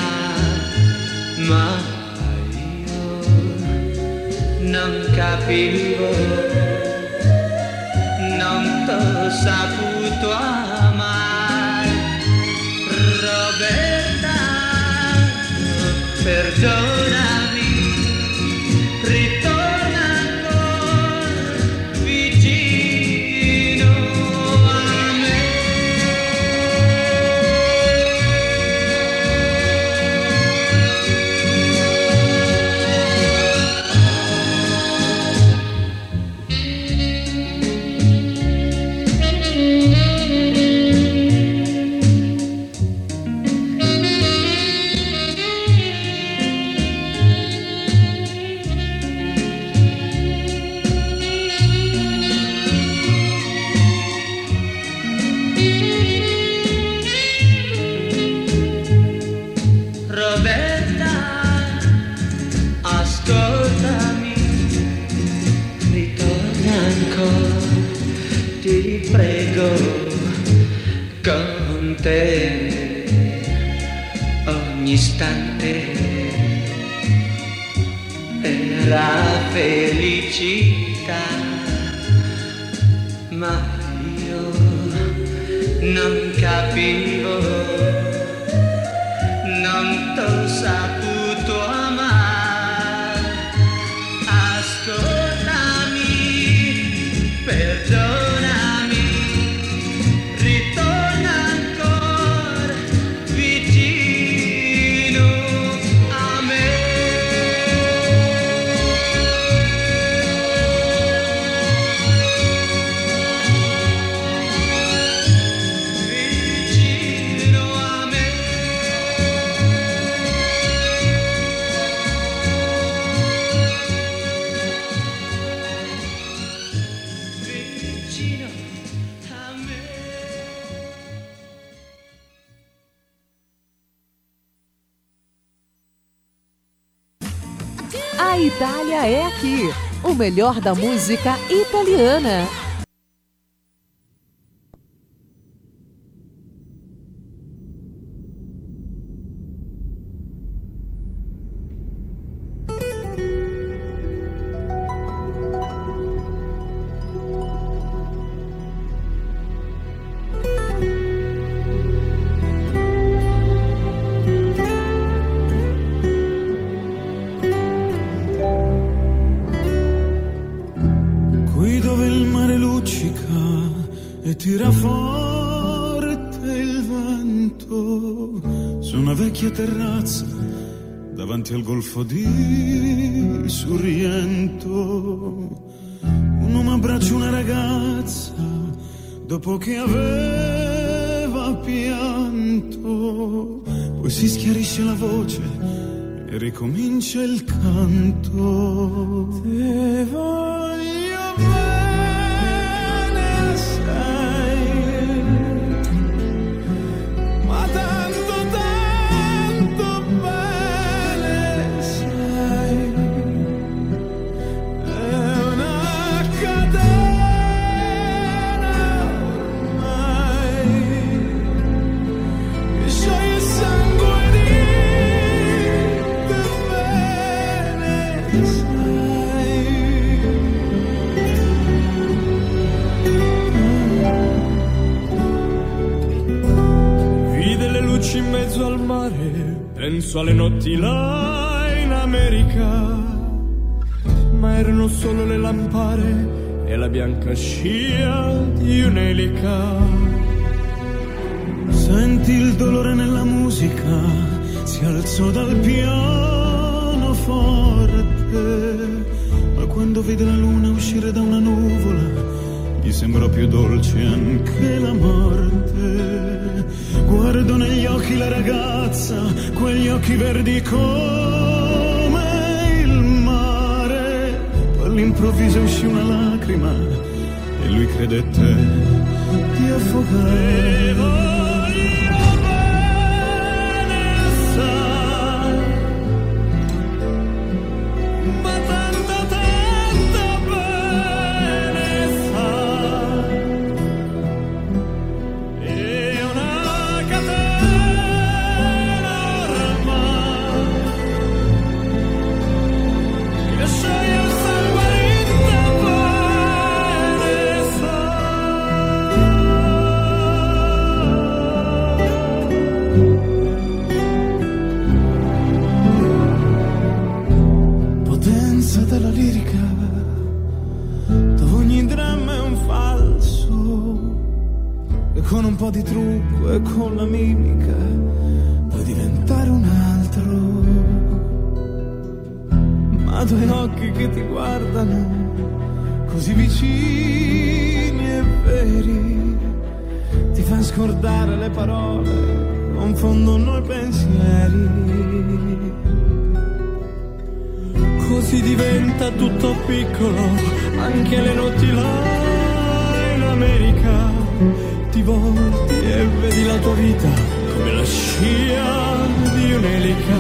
ma io non capivo, non t'ho saputo melhor da música italiana. Terrazza davanti al golfo di Sorrento, un uomo abbraccia una ragazza dopo che aveva pianto, poi si schiarisce la voce e ricomincia il canto. Te mezzo al mare, penso alle notti là in America, ma erano solo le lampare e la bianca scia di un'elica. Senti il dolore nella musica, si alzò dal piano forte, ma quando vide la luna uscire da una nuvola, gli sembrò più dolce anche la morte. Guardo negli occhi la ragazza, quegli occhi verdi come il mare, all'improvviso uscì una lacrima e lui credette di affogare. Po' di trucco e con la mimica puoi diventare un altro. Ma due occhi che ti guardano così vicini e veri ti fanno scordare le parole, confondono i pensieri. Così diventa tutto piccolo, anche le notti là in America. Ti volti e vedi la tua vita come la scia di un'elica.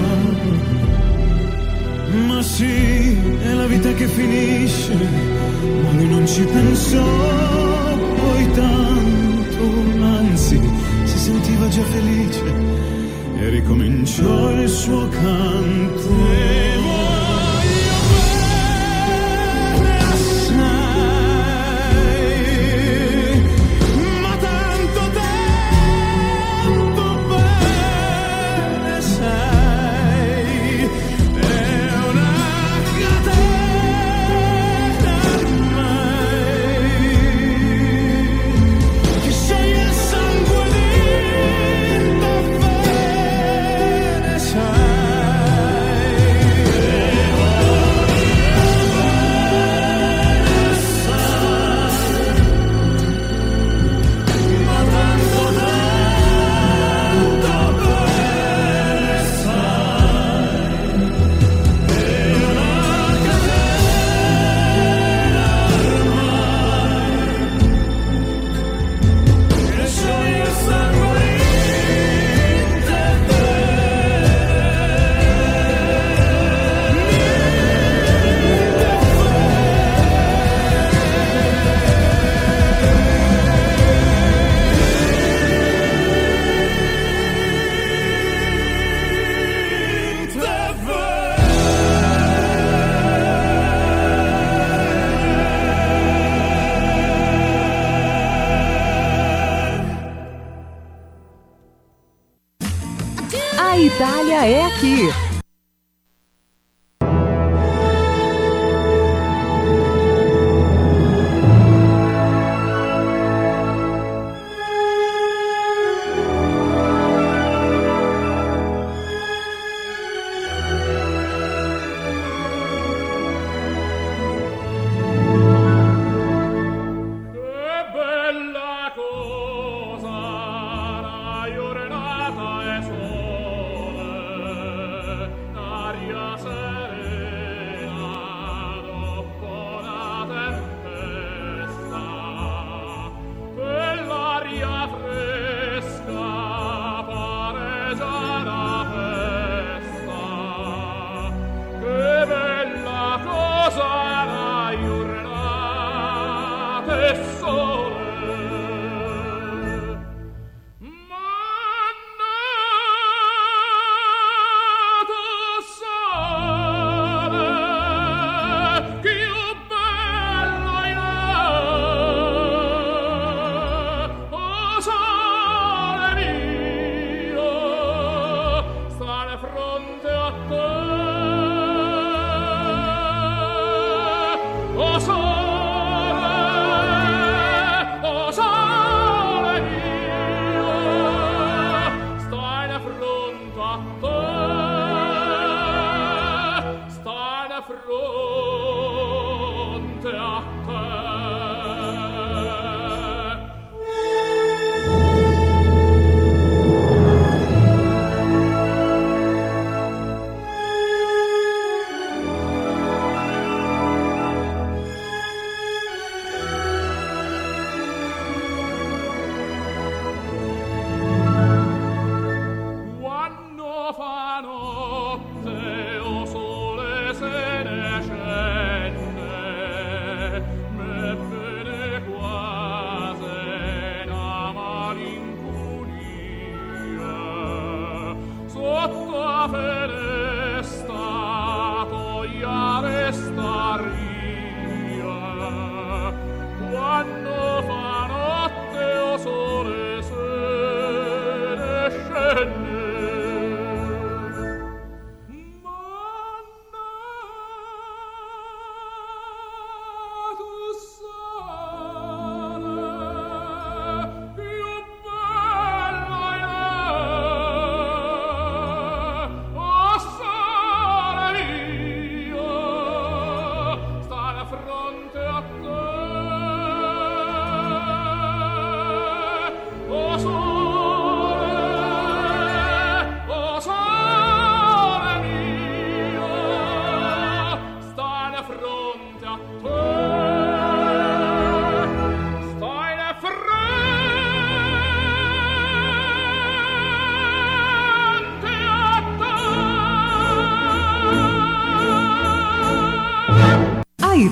Ma sì, è la vita che finisce, ma lui non ci pensò poi tanto, anzi si sentiva già felice e ricominciò il suo canto.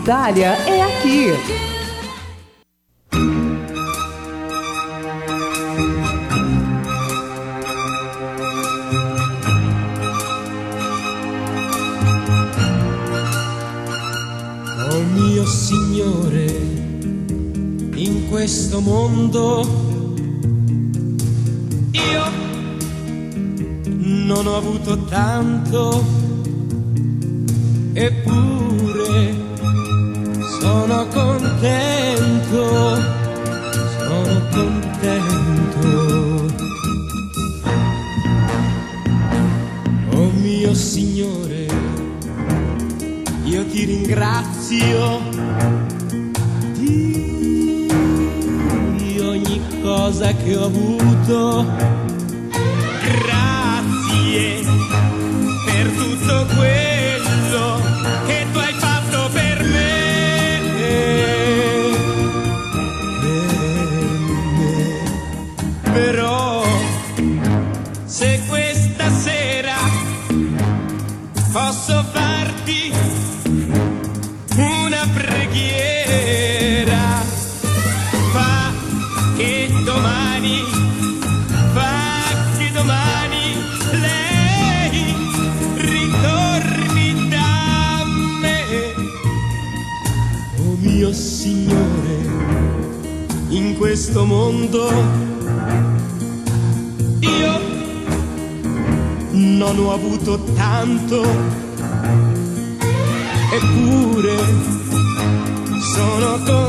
Itália é aqui. Ti ringrazio di ogni cosa che ho avuto. Grazie per tutto quello questo mondo. Io non ho avuto tanto, eppure sono contento,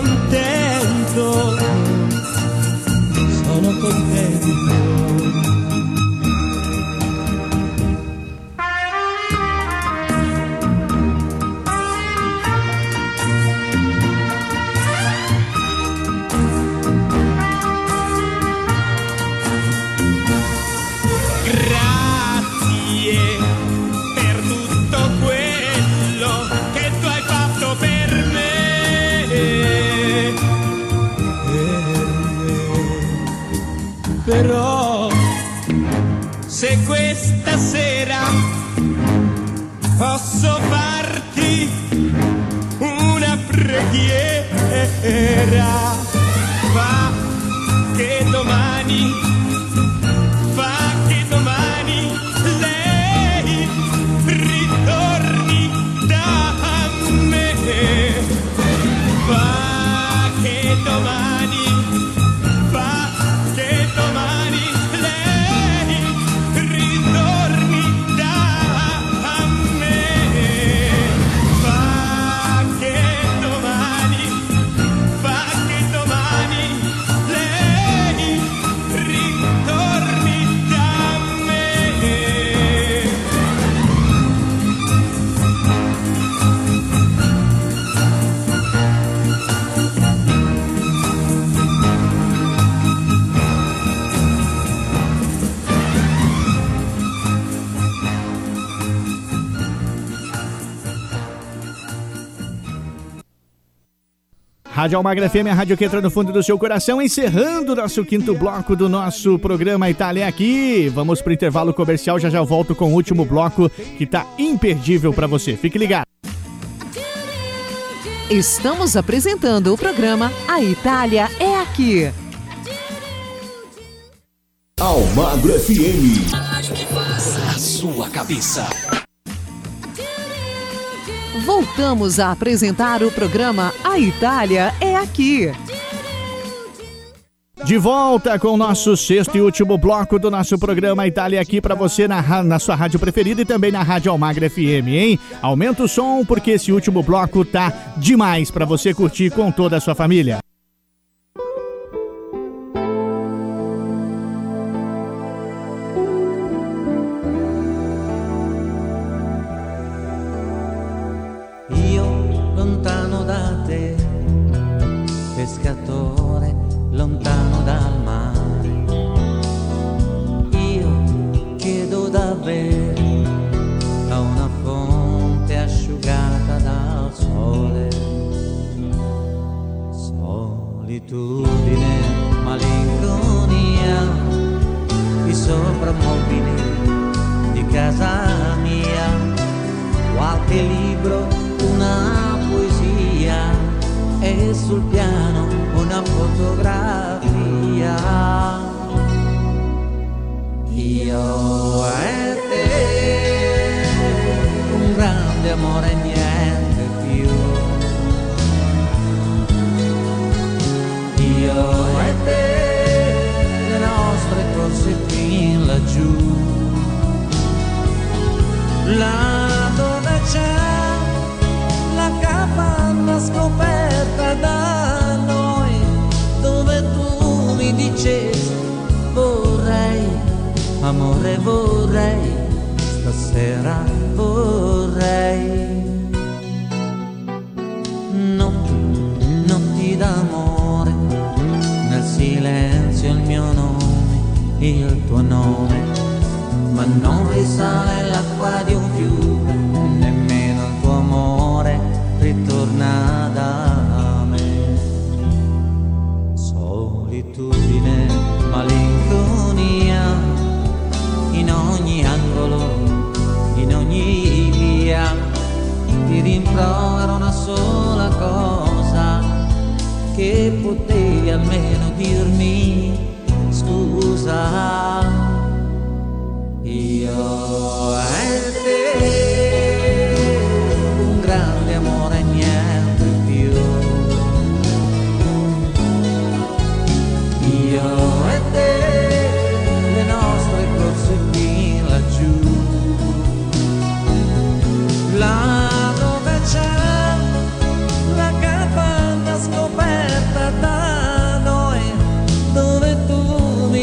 Rádio Almagra FM, a rádio que entra no fundo do seu coração, encerrando o nosso quinto bloco do nosso programa Itália aqui. Vamos pro intervalo comercial, já já volto com o último bloco que tá imperdível para você. Fique ligado. Estamos apresentando o programa A Itália é aqui. Almagro FM. A sua cabeça. Voltamos a apresentar o programa A Itália é aqui. De volta com o nosso sexto e último bloco do nosso programa Itália aqui para você na, na sua rádio preferida e também na Rádio Almagra FM, hein? Aumenta o som porque esse último bloco tá demais para você curtir com toda a sua família. solitudine, malinconia, i soprammobili di casa mia, qualche libro, una poesia e sul piano una fotografia. Io e te, un grande amore niente silhouette, le nostre cose fin laggiù. la dove c'è la capanna scoperta da noi, dove tu mi dicesti vorrei, amore vorrei, stasera vorrei. Non, non ti damo silenzio il mio nome, il tuo nome, ma non risale l'acqua di un fiume, nemmeno il tuo amore ritorna da me. Solitudine, malinconia, in ogni angolo, in ogni via, ti rimprovero una sola cosa, che potevi almeno dirmi scusa. Io e te.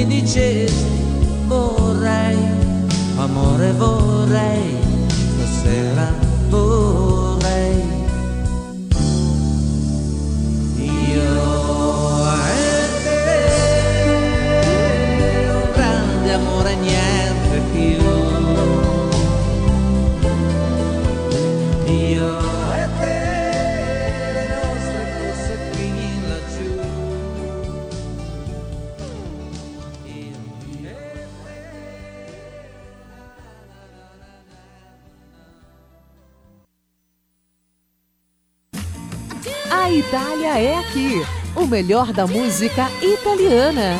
mi dicesti vorrei, amore vorrei, stasera vorrei. melhor da música italiana.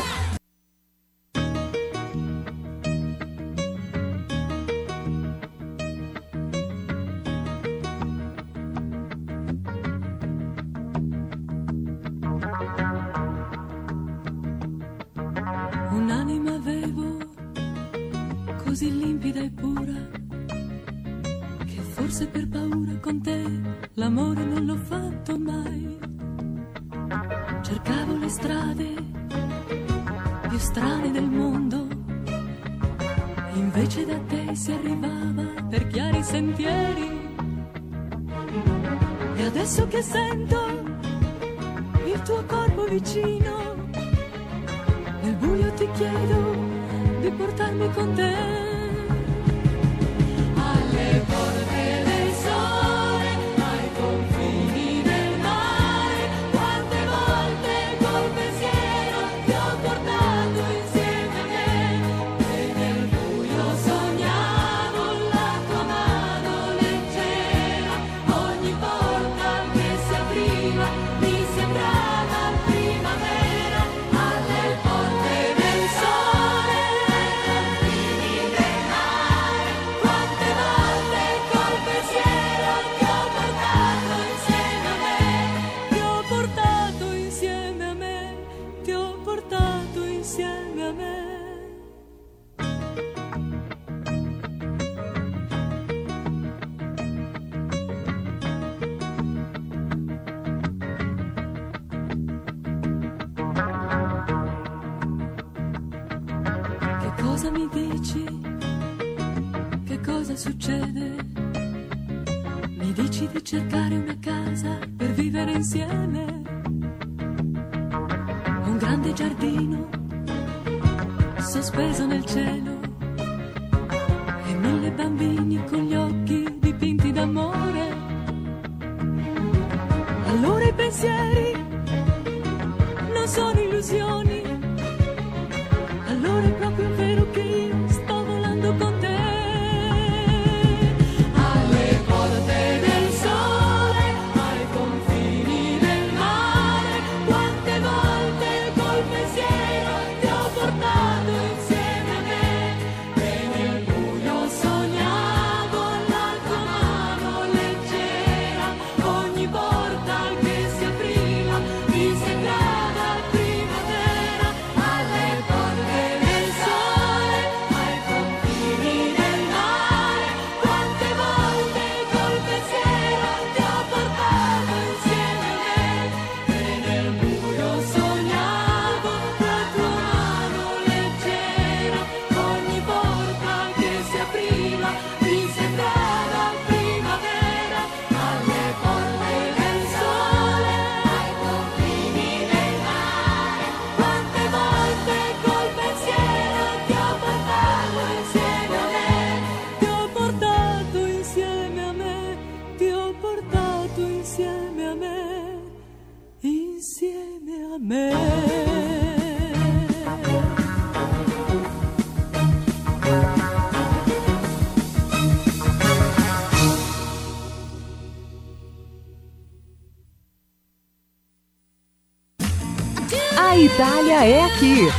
Aqui.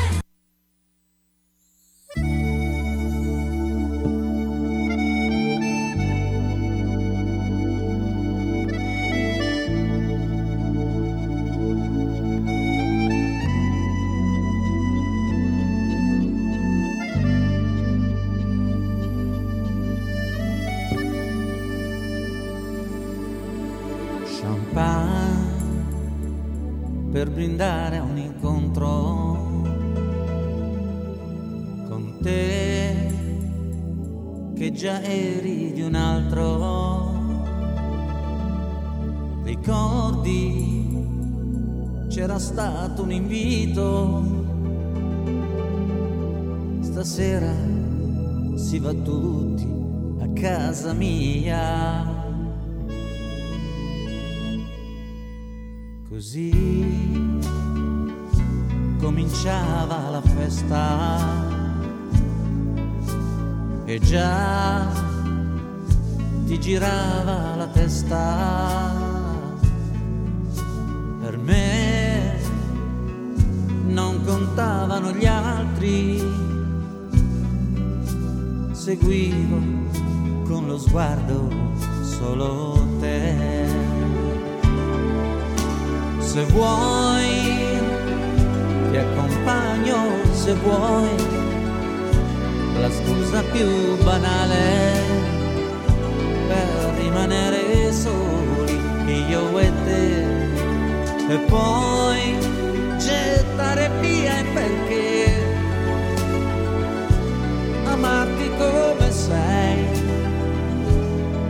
Così. Cominciava la festa. E già ti girava la testa. Per me non contavano gli altri, seguivo con lo sguardo solo Se vuoi ti accompagno, se vuoi. La scusa più banale per rimanere soli io e te. E poi gettare via il perché. Amarti come sei.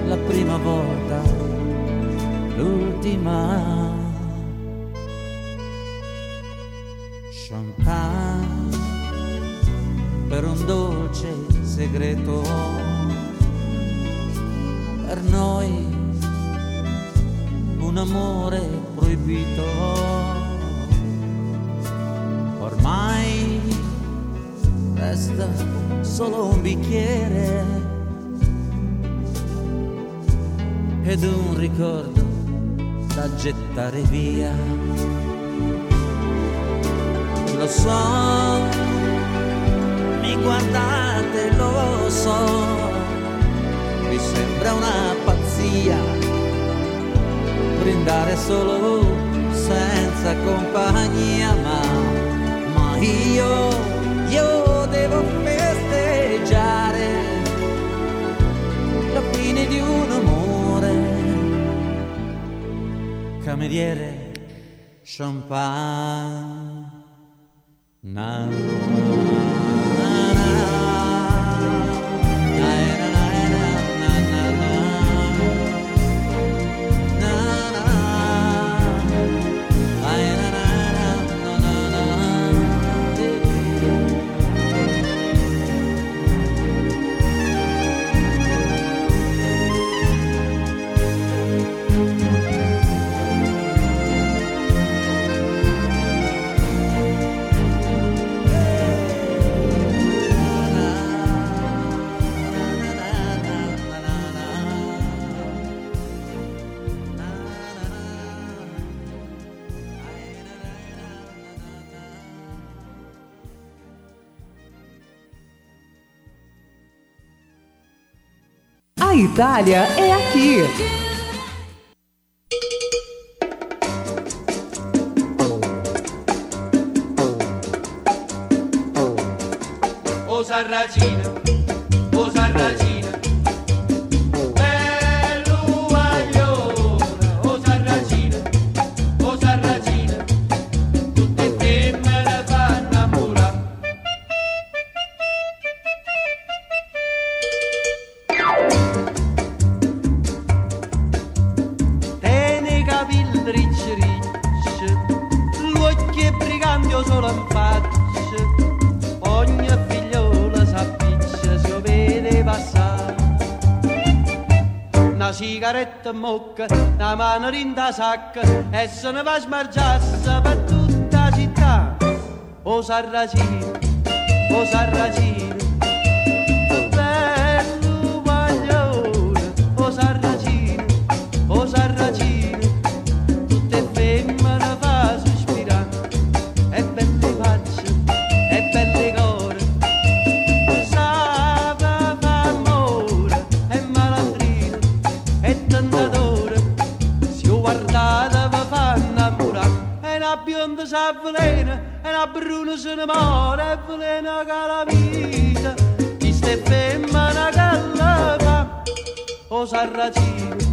La prima volta l'ultima champagne per un dolce segreto. Per noi un amore proibito. Ormai resta solo un bicchiere ed un ricordo da gettare via lo so, mi guardate, lo so, mi sembra una pazzia brindare solo senza compagnia, ma, ma io, io devo festeggiare la fine di un amore, cameriere, champagne. Now. Itália é aqui. O Sarracina, sigaretta in bocca, una mano in da sacca e se ne va a smargiarsi per tutta la città. O Sarracino, o Sarracino, se ne muore e veleno che la vita Di ste femmina che la fa. O sarracino,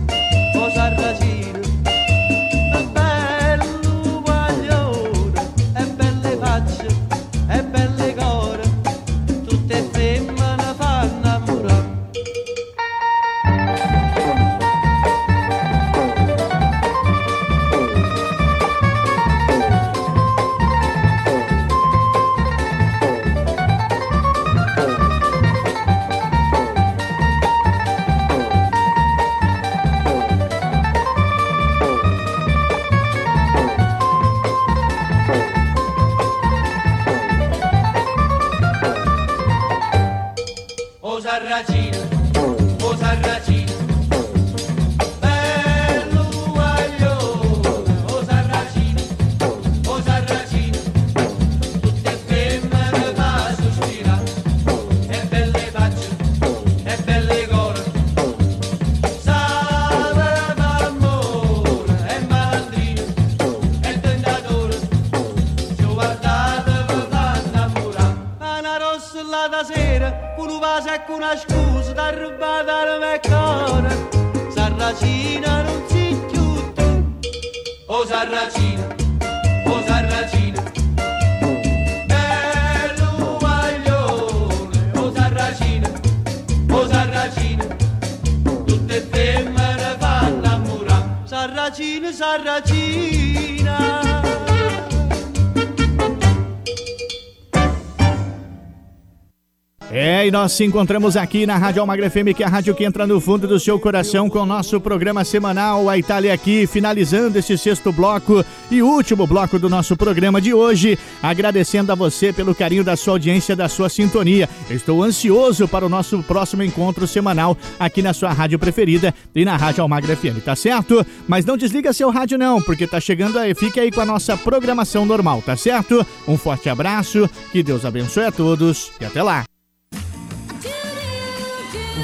nós se encontramos aqui na Rádio Almagra FM, que é a rádio que entra no fundo do seu coração com o nosso programa semanal A Itália aqui, finalizando este sexto bloco e último bloco do nosso programa de hoje, agradecendo a você pelo carinho da sua audiência, da sua sintonia. Estou ansioso para o nosso próximo encontro semanal aqui na sua rádio preferida e na Rádio Almagra FM, tá certo? Mas não desliga seu rádio não, porque tá chegando aí, fique aí com a nossa programação normal, tá certo? Um forte abraço, que Deus abençoe a todos e até lá.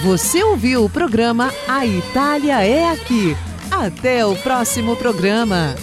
Você ouviu o programa A Itália é Aqui. Até o próximo programa.